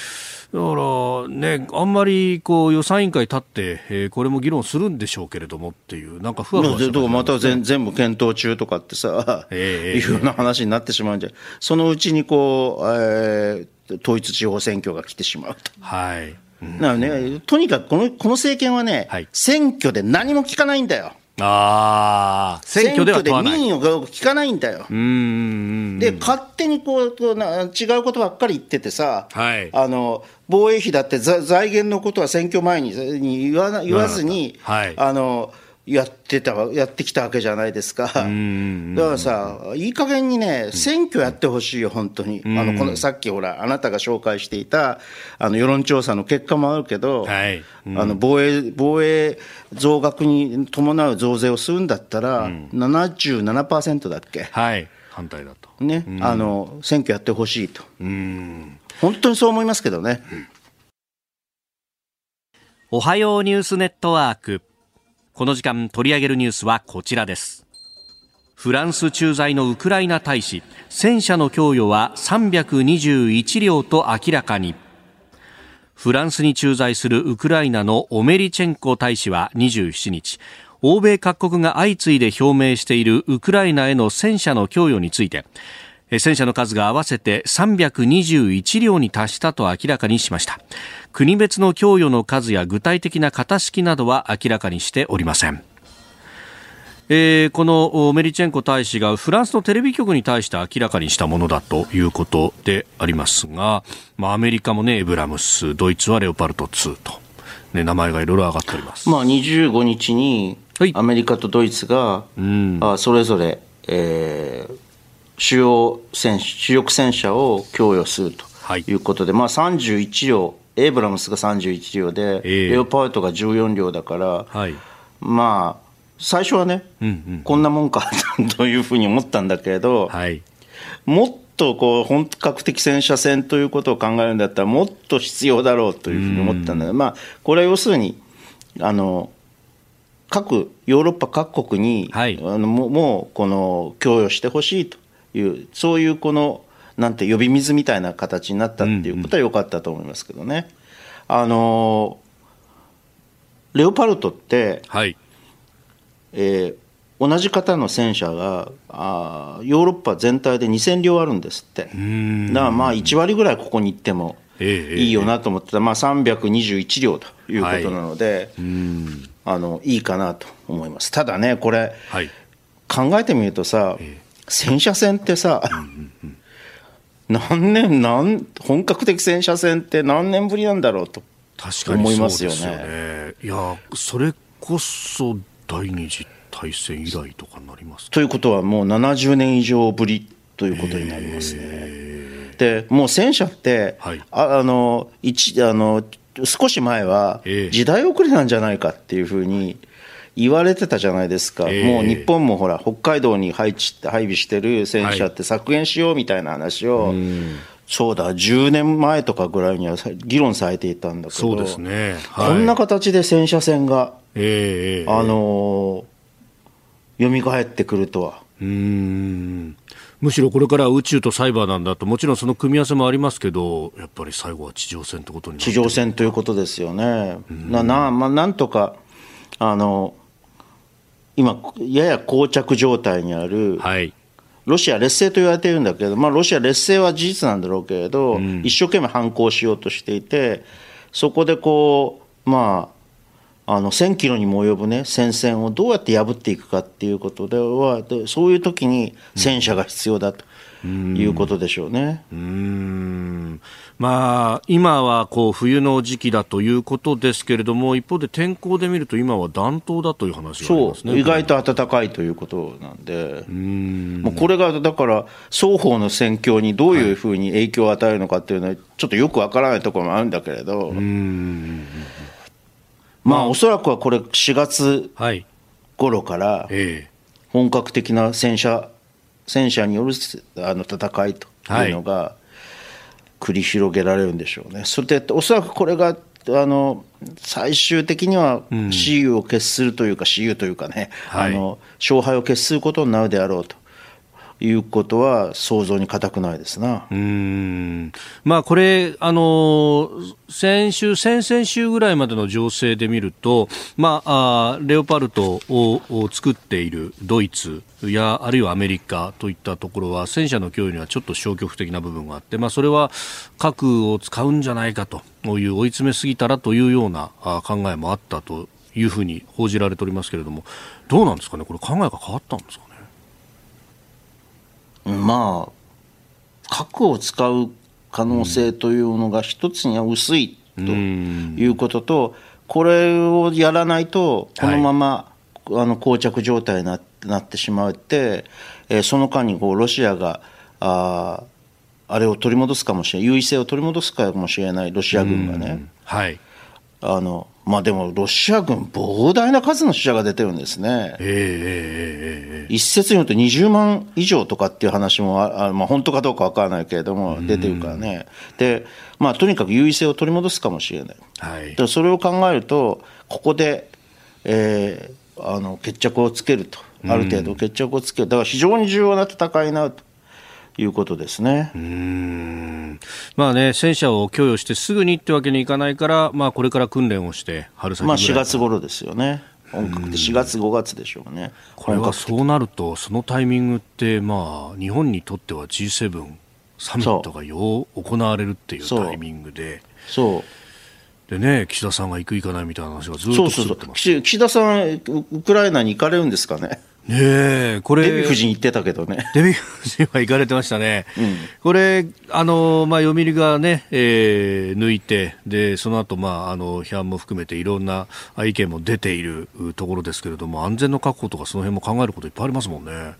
だからね、あんまりこう予算委員会立って、えー、これも議論するんでしょうけれどもっていう、なんかふわふわしてま、ね、また全全部検討中とかってさ、えー、いうような話になってしまうんじゃ、そのうちにこう、えー、統一地方選挙が来てしまうと。はいなね、とにかくこのこの政権はね、はい、選挙で何も聞かないんだよ。あ選挙では選挙で民意を聞かないんだよ。で、勝手にこうな違うことばっかり言っててさ、はい、あの防衛費だって財源のことは選挙前に言わ言わずに、はい、あのやってたやってきたわけじゃないですか、だからさ、いい加減にね、選挙やってほしいよ、本当に、あのこのさっきほら、あなたが紹介していたあの世論調査の結果もあるけど、はい。あの防衛防衛増額に伴う増税をするんだったら、うん、77%だっけ？はい。反対だと。ね、あの選挙やってほしいと、本当にそう思いますけどね。おはようニュースネットワークこの時間取り上げるニュースはこちらです。フランス駐在のウクライナ大使戦車の供与は321両と明らかに。フランスに駐在するウクライナのオメリチェンコ大使は27日欧米各国が相次いで表明しているウクライナへの戦車の供与について戦車の数が合わせて321両に達したと明らかにしました。国別の供与の数や具体的な型式などは明らかにしておりません。えー、このメリチェンコ大使がフランスのテレビ局に対して明らかにしたものだということでありますが、まあ、アメリカもねエブラムスドイツはレオパルト2と、ね、名前がいろいろ上がっております、まあ、25日にアメリカとドイツが、はい、あそれぞれ、えー、主要戦主力戦車を供与するとい。うことで、はい、まあ、31両エイブラムスが31両で、えー、レオパルトが14両だから、はい、まあ最初はね、うんうん、こんなもんかというふうに思ったんだけれど、はい、もっとこう本格的戦車戦ということを考えるんだったらもっと必要だろうというふうに思ったんだけど、まあ、これは要するにあの各ヨーロッパ各国に、はい、あのもうこの供与してほしいというそういうこのなんて呼び水みたいな形になったっていうことは良かったと思いますけどね。うんうん、あのレオパルトって、はい。えー、同じ型の戦車があヨーロッパ全体で2000両あるんですって。だからまあ1割ぐらいここに行ってもいいよなと思ってた、まあ、321両ということなので、はい、あのいいかなと思います。ただねこれ、はい、考えてみるとさ、えー、戦車戦ってさ、何年何本格的戦車戦って何年ぶりなんだろうと思いますよね。よね。いやそれこそ第二次大戦以来とかなりますということはもう70年以上ぶりということになりますね。でもう戦車って、はい、ああの一あの少し前は時代遅れなんじゃないかっていうふうに言われてたじゃないですか、えー、もう日本もほら、北海道に配置配備してる戦車って削減しようみたいな話を、はい、そうだ、10年前とかぐらいには議論されていたんだけど、そうですね、はい、こんな形で戦車戦が、えー、あのー、蘇ってくるとは。うん。むしろこれから宇宙とサイバーなんだと、もちろんその組み合わせもありますけど、やっぱり最後は地上戦ってことに地上戦ということですよね。ななまあ、なんとかあの今、やや膠着状態にある、はい、ロシア劣勢と言われているんだけど、まあ、ロシア劣勢は事実なんだろうけれど、うん、一生懸命反抗しようとしていて、そこでこう、まあ、あの1000キロにも及ぶ、ね、戦線をどうやって破っていくかっていうことでは、そういう時に戦車が必要だということでしょうね。うん。まあ、今はこう冬の時期だということですけれども、一方で天候で見ると、今は暖冬だという話がありますね意外と暖かいということなんで、うん。もうこれがだから、双方の戦況にどういうふうに影響を与えるのかっていうのは、ちょっとよくわからないところもあるんだけれど、うん。まあ、おそらくはこれ、4月頃から、本格的な戦車、戦車によるあの戦いというのが繰り広げられるんでしょうね。それでおそらくこれがあの最終的には雌雄を決するというか、雌雄というかね、あの勝敗を決することになるであろうと。いうことは想像に難くないですな。うん。まあこれ、あの、先週、先々週ぐらいまでの情勢で見ると、まあ、あレオパルトを作っているドイツや、あるいはアメリカといったところは、戦車の供与にはちょっと消極的な部分があって、まあそれは核を使うんじゃないかという追い詰めすぎたらというような考えもあったというふうに報じられておりますけれども、どうなんですかね、これ考えが変わったんですかね？まあ、核を使う可能性というのが一つには薄いということと、これをやらないと、このまま、はい、あの膠着状態にななってしまって、えー、その間にこうロシアがああれを取り戻すかもしれない、優位性を取り戻すかもしれない、ロシア軍がね。はい。あのまあでも、ロシア軍、膨大な数の死者が出てるんですね。えー、一説によると20万以上とかっていう話もあ、まあ、本当かどうか分からないけれども、出てるからね。で、まあ、とにかく優位性を取り戻すかもしれない。はい、でそれを考えると、ここで、えー、あの決着をつけると、ある程度決着をつける、だから非常に重要な戦いになると。いうことですね。うんまあね、戦車を供与してすぐにってわけにいかないから、まあ、これから訓練をして、春先まあ4月頃ですよね。本格で4月、5月でしょうね。これはそうなると、そのタイミングって、まあ、日本にとっては G7 サミットがよう行われるっていうタイミングで。そうでね、岸田さんが行く、行かないみたいな話がずっとそうそうそう岸田さん、ウクライナに行かれるんですかね。ねこれ。デヴィ夫人言ってたけどね。デヴィ夫人は行かれてましたね。うん、これ、あの、まあ、読売がね、えー、抜いて、で、その後、まあ、あの、批判も含めていろんな意見も出ているところですけれども、安全の確保とかその辺も考えることいっぱいありますもんね。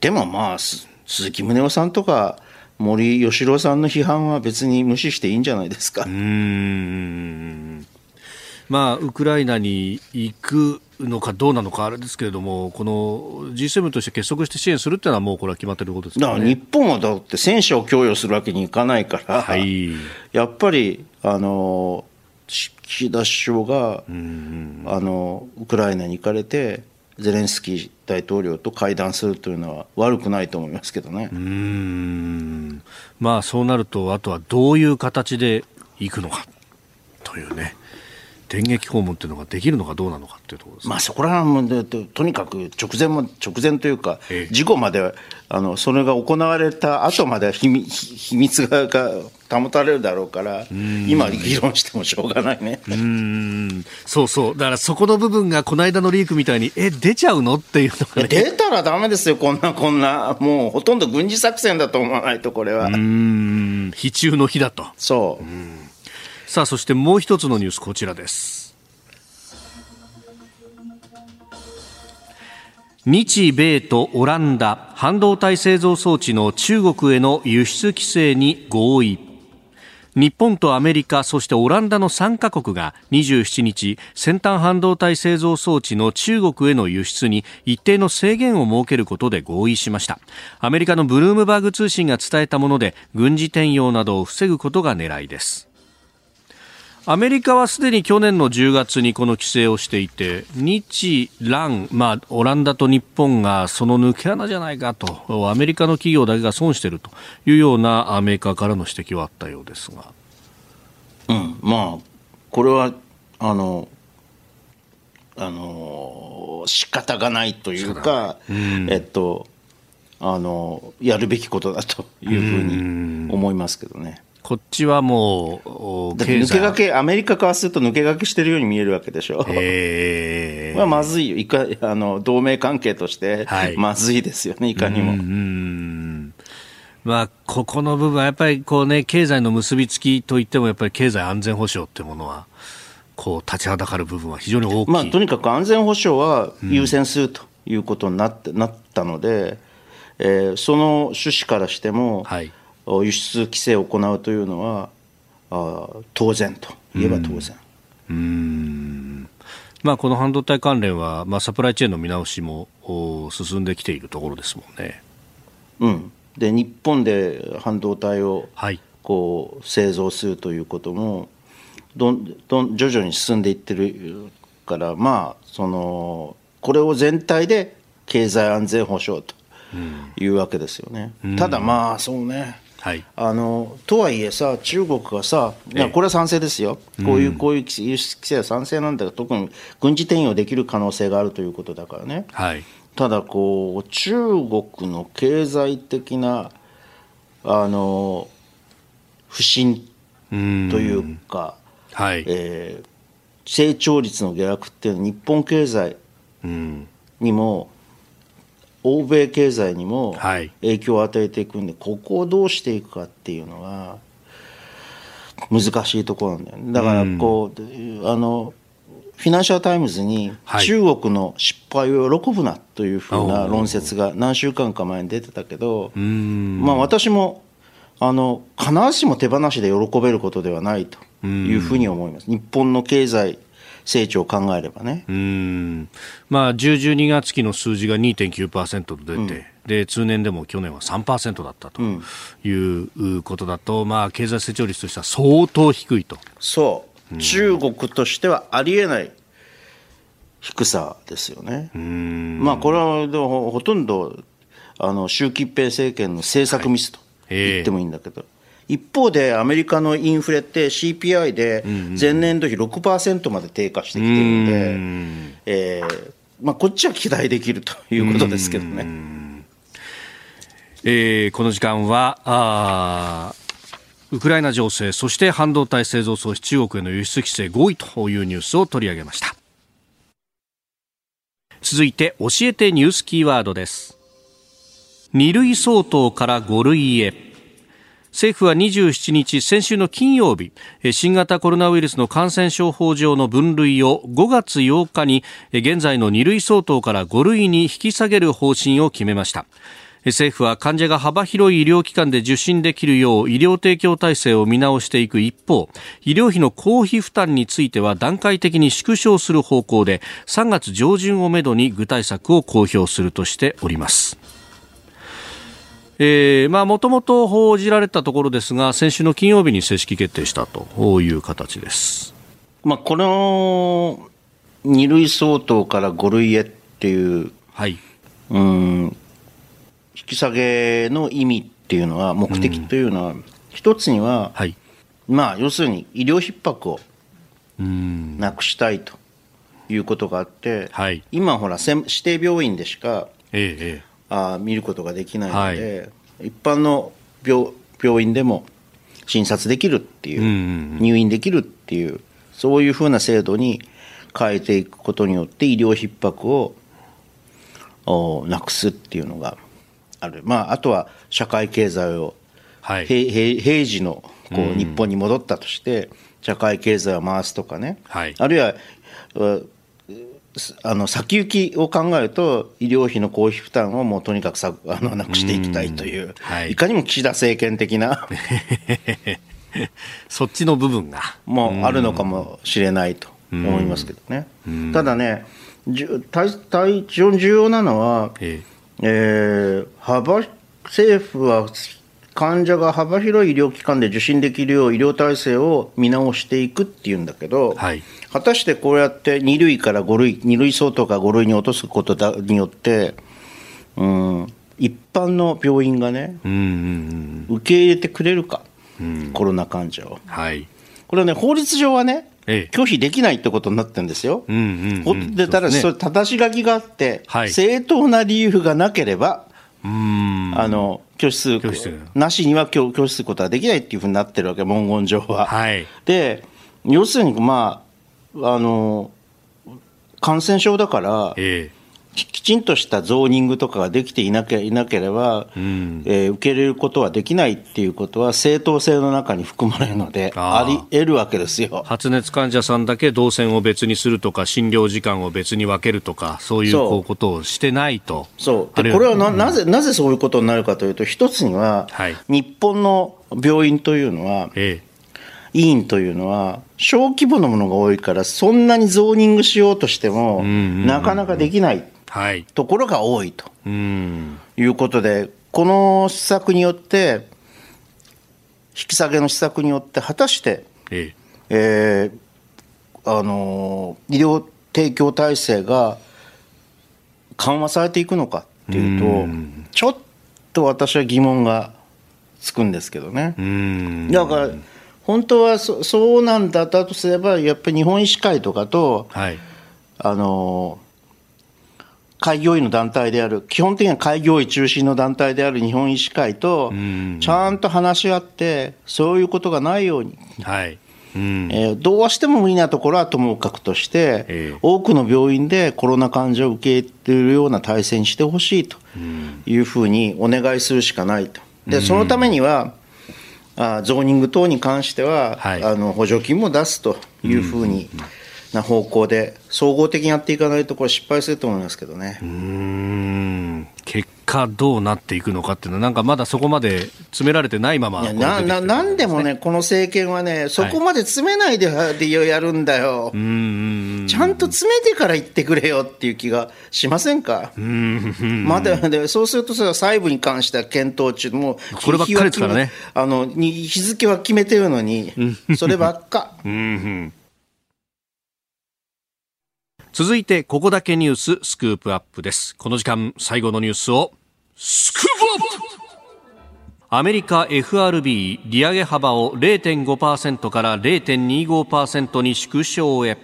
でもまあ、鈴木宗男さんとか、森喜朗さんの批判は別に無視していいんじゃないですか。うん。まあ、ウクライナに行くのかどうなのかあれですけれども、この G7 として結束して支援するっていうのは、もうこれは決まってることですか、ね、日本はだって戦車を供与するわけにいかないから、はい、やっぱりあの岸田首相が、あのウクライナに行かれて、ゼレンスキー大統領と会談するというのは悪くないと思いますけどね。うんまあ、そうなると、あとはどういう形で行くのかというね。電撃訪問っていうのができるのかどうなのかっていうところです、まあ、そこら辺もとにかく直前も直前というか、事故まであのそれが行われた後まで秘密がが保たれるだろうから、今、議論してもしょうがないね。うん。そうそう、だからそこの部分がこの間のリークみたいに、え、出ちゃうのっていうのが、ね、出たらだめですよ、こんな、こんな、もうほとんど軍事作戦だと思わないと、これは。うん、非中の日だと。そう。うさあそしてもう一つのニュースこちらです。日米とオランダ半導体製造装置の中国への輸出規制に合意。日本とアメリカそしてオランダの3カ国が27日先端半導体製造装置の中国への輸出に一定の制限を設けることで合意しました。アメリカのブルームバーグ通信が伝えたもので軍事転用などを防ぐことが狙いです。アメリカはすでに去年の10月にこの規制をしていて日蘭、まあ、オランダと日本がその抜け穴じゃないかとアメリカの企業だけが損しているというようなメーカーからの指摘はあったようですが、うん、まあこれはあのあの仕方がないというか、うん、えっとあのやるべきことだというふうに思いますけどね。こっちはもう、抜け駆け、アメリカからすると抜け駆けしてるように見えるわけでしょ？えー、まあ、まずいよ。いか、あの、同盟関係として、まずいですよね、はい、いかにも。うんうんまあ、ここの部分はやっぱりこうね、経済の結びつきといっても、やっぱり経済安全保障っていうものは、こう立ちはだかる部分は非常に大きい、まあ、とにかく安全保障は優先するということになって、うん、なったので、えー、その趣旨からしても、はい、輸出規制を行うというのは、あ当然といえば当然。うん。まあ、この半導体関連は、まあ、サプライチェーンの見直しも進んできているところですもんね。うん、で日本で半導体をこう製造するということもどんどん徐々に進んでいってるからまあそのこれを全体で経済安全保障というわけですよね。うん、ただまあそうねはい、あのとはいえさ、中国がさ、これは賛成ですよ、こういうこういう輸出規制は賛成なんだけど、特に軍事転用できる可能性があるということだからね、はい、ただこう、中国の経済的なあの不振というか、はい、えー、成長率の下落っていうのは、日本経済にも、欧米経済にも影響を与えていくんで、ここをどうしていくかっていうのは、難しいところなんだよね。だからこう、あの、フィナンシャル・タイムズに中国の失敗を喜ぶなというふうな論説が何週間か前に出てたけど、まあ私もあの必ずしも手放しで喜べることではないというふうに思います。日本の経済成長を考えればね。うんまあ、10、12月期の数字が2.9%と出て、うん、で通年でも去年は3%だったということだと、まあ、経済成長率としては相当低いと。そう、中国としてはありえない低さですよね。まあ、これはほとんどあの習近平政権の政策ミスと言ってもいいんだけど。はい一方で、アメリカのインフレって CPI で前年度比6%まで低下してきているので、えーまあ、こっちは期待できるということですけどね。えー、この時間はあウクライナ情勢そして半導体製造装置中国への輸出規制合意というニュースを取り上げました。続いて教えてニュースキーワードです。2類相当から5類へ政府は27日、先週の金曜日、新型コロナウイルスの感染症法上の分類を5月8日に現在の2類相当から5類に引き下げる方針を決めました。政府は患者が幅広い医療機関で受診できるよう医療提供体制を見直していく一方、医療費の公費負担については段階的に縮小する方向で3月上旬をめどに具体策を公表するとしております。えー、まあもともと報じられたところですが先週の金曜日に正式決定したという形です。まあこの2類相当から5類へっていう、はい、うん引き下げの意味っていうのは目的というのは、一つには、はい、まあ要するに医療逼迫をなくしたいということがあって、はい、今ほら指定病院でしか、ええあ見ることができないので、はい、一般の病病院でも診察できるっていう入院できるっていうそういうふうな制度に変えていくことによって医療逼迫をなくすっていうのがある、まあ、あとは社会経済を、はい、平平時のこう日本に戻ったとして、社会経済を回すとかね、はい、あるいはあの先行きを考えると、医療費の公費負担をもうとにかくさあのなくしていきたいという、はい、いかにも岸田政権的な そっちの部分が。もうあるのかもしれないと思いますけどね。ただね、非常に重要なのは、え。えー、幅政府は患者が幅広い医療機関で受診できるよう医療体制を見直していくっていうんだけど、はい、果たしてこうやって2類から5類、2類相当から5類に落とすことによって、うん、一般の病院がね、うんうんうん、受け入れてくれるか、うん、コロナ患者を。はい、これはね、法律上はね、ええ、拒否できないってことになってるんですよ。うんうんうん、でただ、それ、正し書きがあって、はい、正当な理由がなければ、あの教室。なしには教教室することはできないっていうふうになってるわけ、文言上は。はい、で、要するに、まあ、あの感染症だから、ええ。きちんとしたゾーニングとかができていなけいなければ、うん、えー、受け入れることはできないっていうことは、正当性の中に含まれるので、あり得るわけですよ。発熱患者さんだけ動線を別にするとか、診療時間を別に分けるとか、そういうことをしてないと。そう。でこれはななぜなぜそういうことになるかというと、一つには、はい、日本の病院というのは、ええ委員というのは、小規模のものが多いから、そんなにゾーニングしようとしても、なかなかできない。ところが多いということで、この施策によって、引き下げの施策によって、果たして、ええ。ー、あの医療提供体制が緩和されていくのかっていうと、ちょっと私は疑問がつくんですけどね。だから本当はそそうなんだったとすれば、やっぱり日本医師会とかと、はい、あの開業医の団体である、基本的には開業医中心の団体である日本医師会と、ちゃんと話し合って、そういうことがないように、はい。うん。えー、どうしても無理なところはともかくとして、えー、多くの病院でコロナ患者を受け入れるような体制にしてほしいというふうにお願いするしかないと。でそのためにはあゾーニング等に関しては、はい、あの補助金も出すというふうに、うんな方向で総合的にやっていかないとこれ失敗すると思いますけどね。うん結果どうなっていくのかっていうのはなんかまだそこまで詰められてないままなななんでもねこの政権はねそこまで詰めないでやるんだよ、はい、ちゃんと詰めてから言ってくれよっていう気がしませんか？まだでそうするとそれは細部に関しては検討中もうこればっかりですからね。あの日付は決めてるのにそればっか。うん続いてここだけニューススクープアップです。この時間最後のニュースをスクープアップ!アメリカ FRB 利上げ幅を0.5%から0.25%に縮小へ。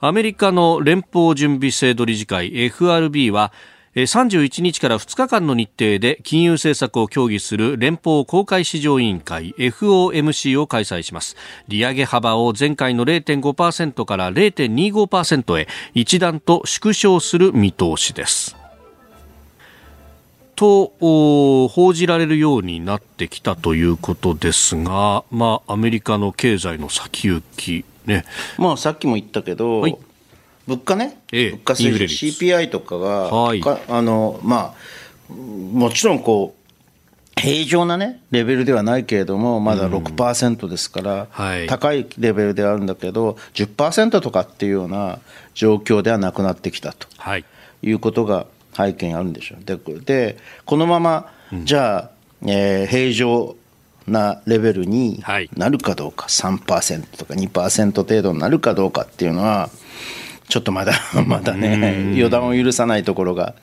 アメリカの連邦準備制度理事会 FRB は31日から2日間の日程で金融政策を協議する連邦公開市場委員会 FOMC を開催します。利上げ幅を前回の0.5%から0.25%へ一段と縮小する見通しです。と報じられるようになってきたということですが、まあ、アメリカの経済の先行き、ね。まあ、さっきも言ったけど、はい物価ね、ええ、物価水準 CPI とかが、はい、あのまあ、もちろんこう平常な、ね、レベルではないけれども、まだ6%ですから、うんはい、高いレベルではあるんだけど、10%とかっていうような状況ではなくなってきたと、はい、いうことが背景にあるんでしょう。で、でこのまま、じゃあ、えー、平常なレベルになるかどうか、3%とか2%程度になるかどうかっていうのは、ちょっとまだ まだね、予断を許さないところが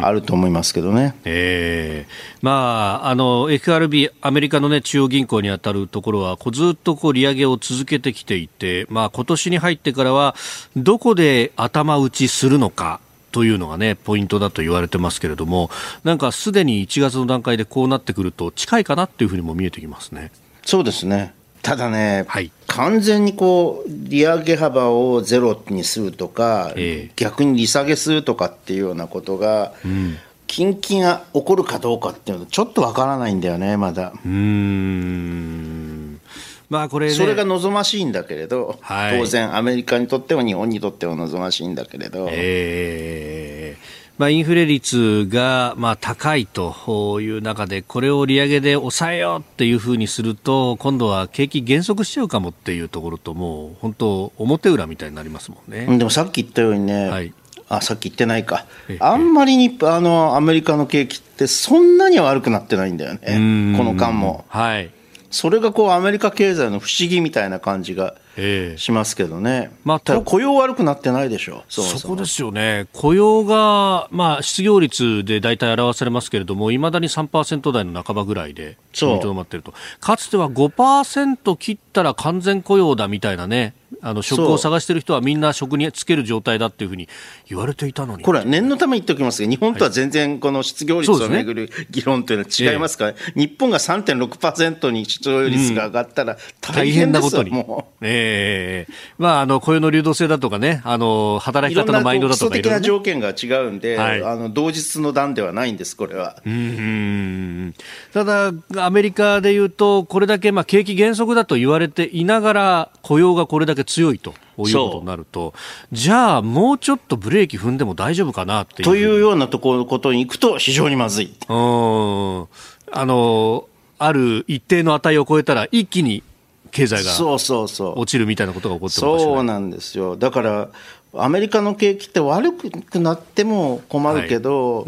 あると思いますけどね、えーまあ、あの FRB、アメリカの、ね、中央銀行に当たるところは、こうずっとこう利上げを続けてきていて、まあ今年に入ってからは、どこで頭打ちするのか。というのがね、ポイントだと言われてますけれども、なんかすでに1月の段階でこうなってくると、近いかなっていうふうにも見えてきますね。そうですね。ただね、はい、完全にこう利上げ幅をゼロにするとか、えー、逆に利下げするとかっていうようなことが、うん、近々が起こるかどうかっていうのはちょっとわからないんだよね、まだ。うん。まあこれ、ね、それが望ましいんだけれど、はい、当然、アメリカにとっても日本にとっても望ましいんだけれど。えーまあ、インフレ率がまあ高いという中でこれを利上げで抑えようっていうふうにすると今度は景気減速しちゃうかもっていうところともう本当表裏みたいになりますもんね。でもさっき言ったようにね、はい、あさっき言ってないか。あんまりにあのアメリカの景気ってそんなには悪くなってないんだよね。この間も。はい。それがこうアメリカ経済の不思議みたいな感じがしますけどね、まあ、ただ雇用悪くなってないでしょそそこですよね、雇用が、まあ、失業率で大体表されますけれども、いまだに3%台の半ばぐらいで見とどまっていると、かつては5%切ったら完全雇用だみたいなね、あの職を探している人はみんな職につける状態だっていうふうに言われていたのに。これは念のため言っておきますが、日本とは全然この失業率をめぐる議論というのは違いますから、ね。え日本が3.6%に失業率が上がったら大変なことに。ええ。ー、まあ、あの雇用の流動性だとかね、あの働き方のマインドだとかいろ的な条件が違うんで、はい、あの同日の段ではないんです、これは。うんただ、アメリカでいうと、これだけまあ景気減速だと言われていながら、雇用がこれだけ強いと。いうことになると、じゃあ、もうちょっとブレーキ踏んでも大丈夫かなっていう。というようなところことに行くと、非常にまずい。うんあのある一定の値を超えたら、一気に経済が落ちるみたいなことが起こってそうなんですよ。だから、アメリカの景気って悪くなっても困るけど、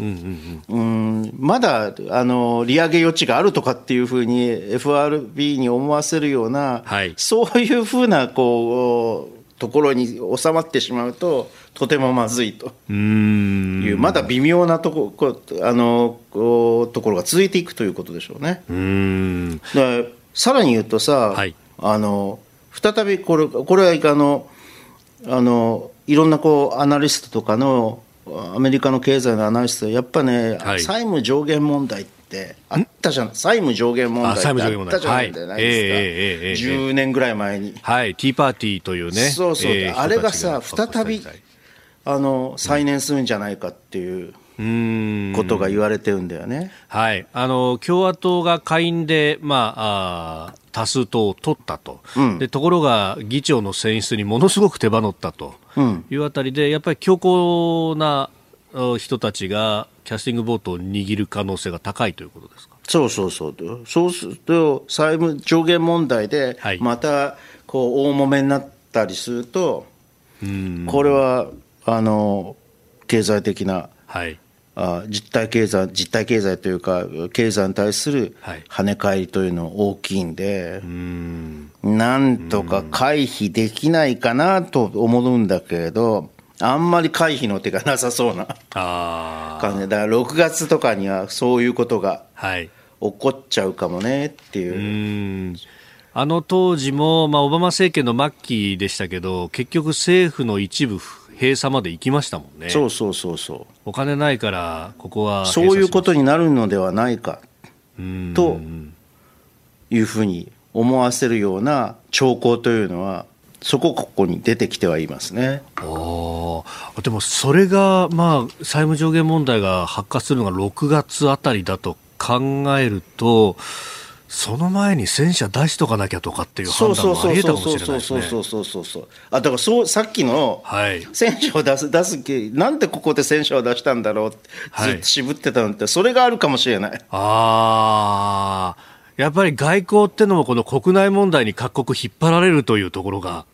まだあの利上げ余地があるとかっていうふうに FRB に思わせるような、はい、そういうふうなこうところに収まってしまうと、とてもまずいと。いうまだ微妙なとこあのところが続いていくということでしょうね。うさらに言うとさ、はい、あの再びこれこれはあのあのいろんなこうアナリストとかのアメリカの経済のアナリストやっぱね、はい、債務上限問題ってあったじゃん債務上限問題ってあったじゃない？ですか、はいえーえー、10年ぐらい前に。はい、ティーパーティーというね。そうそう、えー、あれがさ再びあの再燃するんじゃないかっていう。ことが言われてるんだよね、はい、あの共和党が下院で、まあ、あ多数党を取ったと、うん、でところが議長の選出にものすごく手間取ったと。いうあたりで、やっぱり強硬な人たちがキャスティングボートを握る可能性が高いということですか？そうそうそう、そうすると、債務上限問題で、またこう大揉めになったりすると、はい、これはあの経済的な、はい、あ実体経済実体経済というか経済に対する跳ね返りというのは大きいんで、はい、なんとか回避できないかなと思うんだけれどあんまり回避の手がなさそうな感じ。だから6月とかにはそういうことが起こっちゃうかもねっていう。あの当時も、まあ、オバマ政権の末期でしたけど結局政府の一部閉鎖まで行きましたもんね。そうそうそうそう。お金ないから、ここは。そういうことになるのではないか、というふうに思わせるような兆候というのは、そこここに出てきてはいますね。あでもそれが、まあ、債務上限問題が発覚するのが6月あたりだと考えると、その前に戦車出しとかなきゃとかっていう判断もあり得たかもしれないですね。そうそうそうそうあだからそうさっきの戦車を出す出すなんでここで戦車を出したんだろうってずっと渋ってたのって、それがあるかもしれない。ああ。やっぱり外交ってのもこの国内問題に各国引っ張られるというところが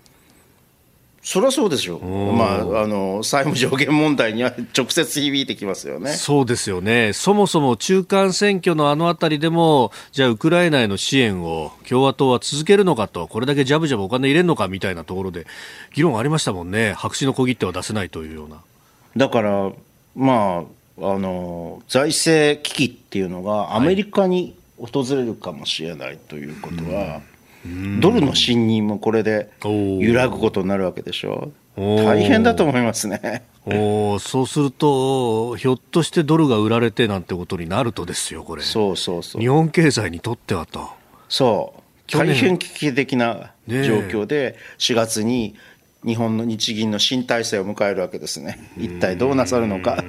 そりゃそうでしょう、まあ、あの債務上限問題には 直接響いてきますよね。そうですよね、そもそも中間選挙のあのあたりでも、じゃあ、ウクライナへの支援を共和党は続けるのかと、これだけジャブジャブお金入れるのかみたいなところで、議論ありましたもんね、白紙の小切手は出せないというような。だから、まあ、あの財政危機っていうのが、アメリカに訪れるかもしれないということは。はいドルの信任もこれで揺らぐことになるわけでしょ？大変だと思いますね。おそうすると、ひょっとしてドルが売られてなんてことになるとですよ、これ。そうそうそう。日本経済にとってはと。そう。大変危機的な状況で、4月に日本の日銀の新体制を迎えるわけですね。一体どうなさるのか。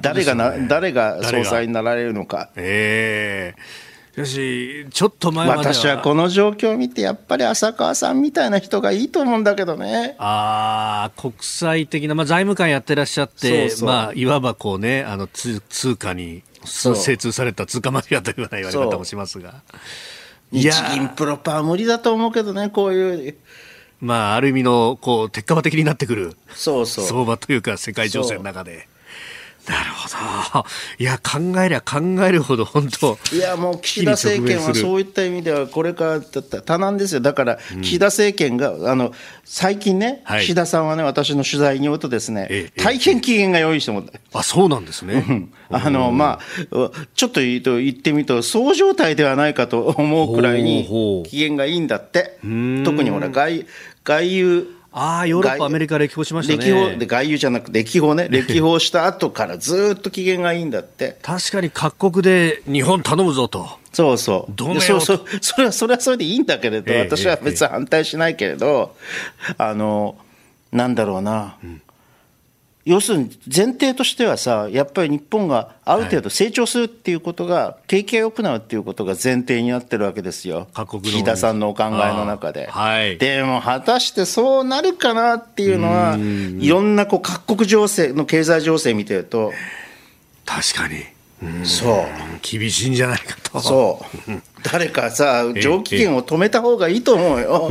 誰がな、誰が総裁になられるのか。ええーしかし、ちょっと前まで私はこの状況を見て、やっぱり浅川さんみたいな人がいいと思うんだけどね。ああ、国際的な、まあ、財務官やってらっしゃって、そうそうまあ、いわばこうね、あの通通貨に精通された通貨マフィアというような言われ方もしますが。日銀プロパー無理だと思うけどね、こういう。まあ、ある意味の、こう、鉄火場的になってくる。そうそう。相場というか、世界情勢の中で。なるほど。いや、考えりゃ考えるほど、本当いや、もう岸田政権はそういった意味では、これから多難ですよ。だから、岸田政権が、あの、最近ね、はい、岸田さんはね、私の取材によるとですね、ええ、大変機嫌が良い人も。あ、そうなんですね。あの、まあ、ちょっと言うと言ってみると、そう状態ではないかと思うくらいに、機嫌がいいんだって。特にほら、外、外遊、ああ、ヨーロッパ、アメリカ歴訪しましたね。歴訪で外遊じゃなくて、歴訪ね、歴訪した後からずっと機嫌がいいんだって。確かに各国で日本頼むぞと。そうそう。どうそうそう。それは、それはそれでいいんだけれど、私は別に反対しないけれど、あの、なんだろうな。うん要するに前提としてはさ、やっぱり日本がある程度成長するっていうことが、景気が良くなるっていうことが前提になってるわけですよ。岸田さんのお考えの中で。はい、でも果たしてそうなるかなっていうのは、いろんなこう各国情勢の経済情勢見てると。確かに。そう。厳しいんじゃないかと。そう。だからさ、上機嫌を止めた方がいいと思うよ。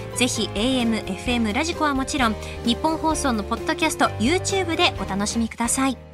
ぜひ AM、FM、ラジコはもちろん日本放送のポッドキャスト YouTube でお楽しみください。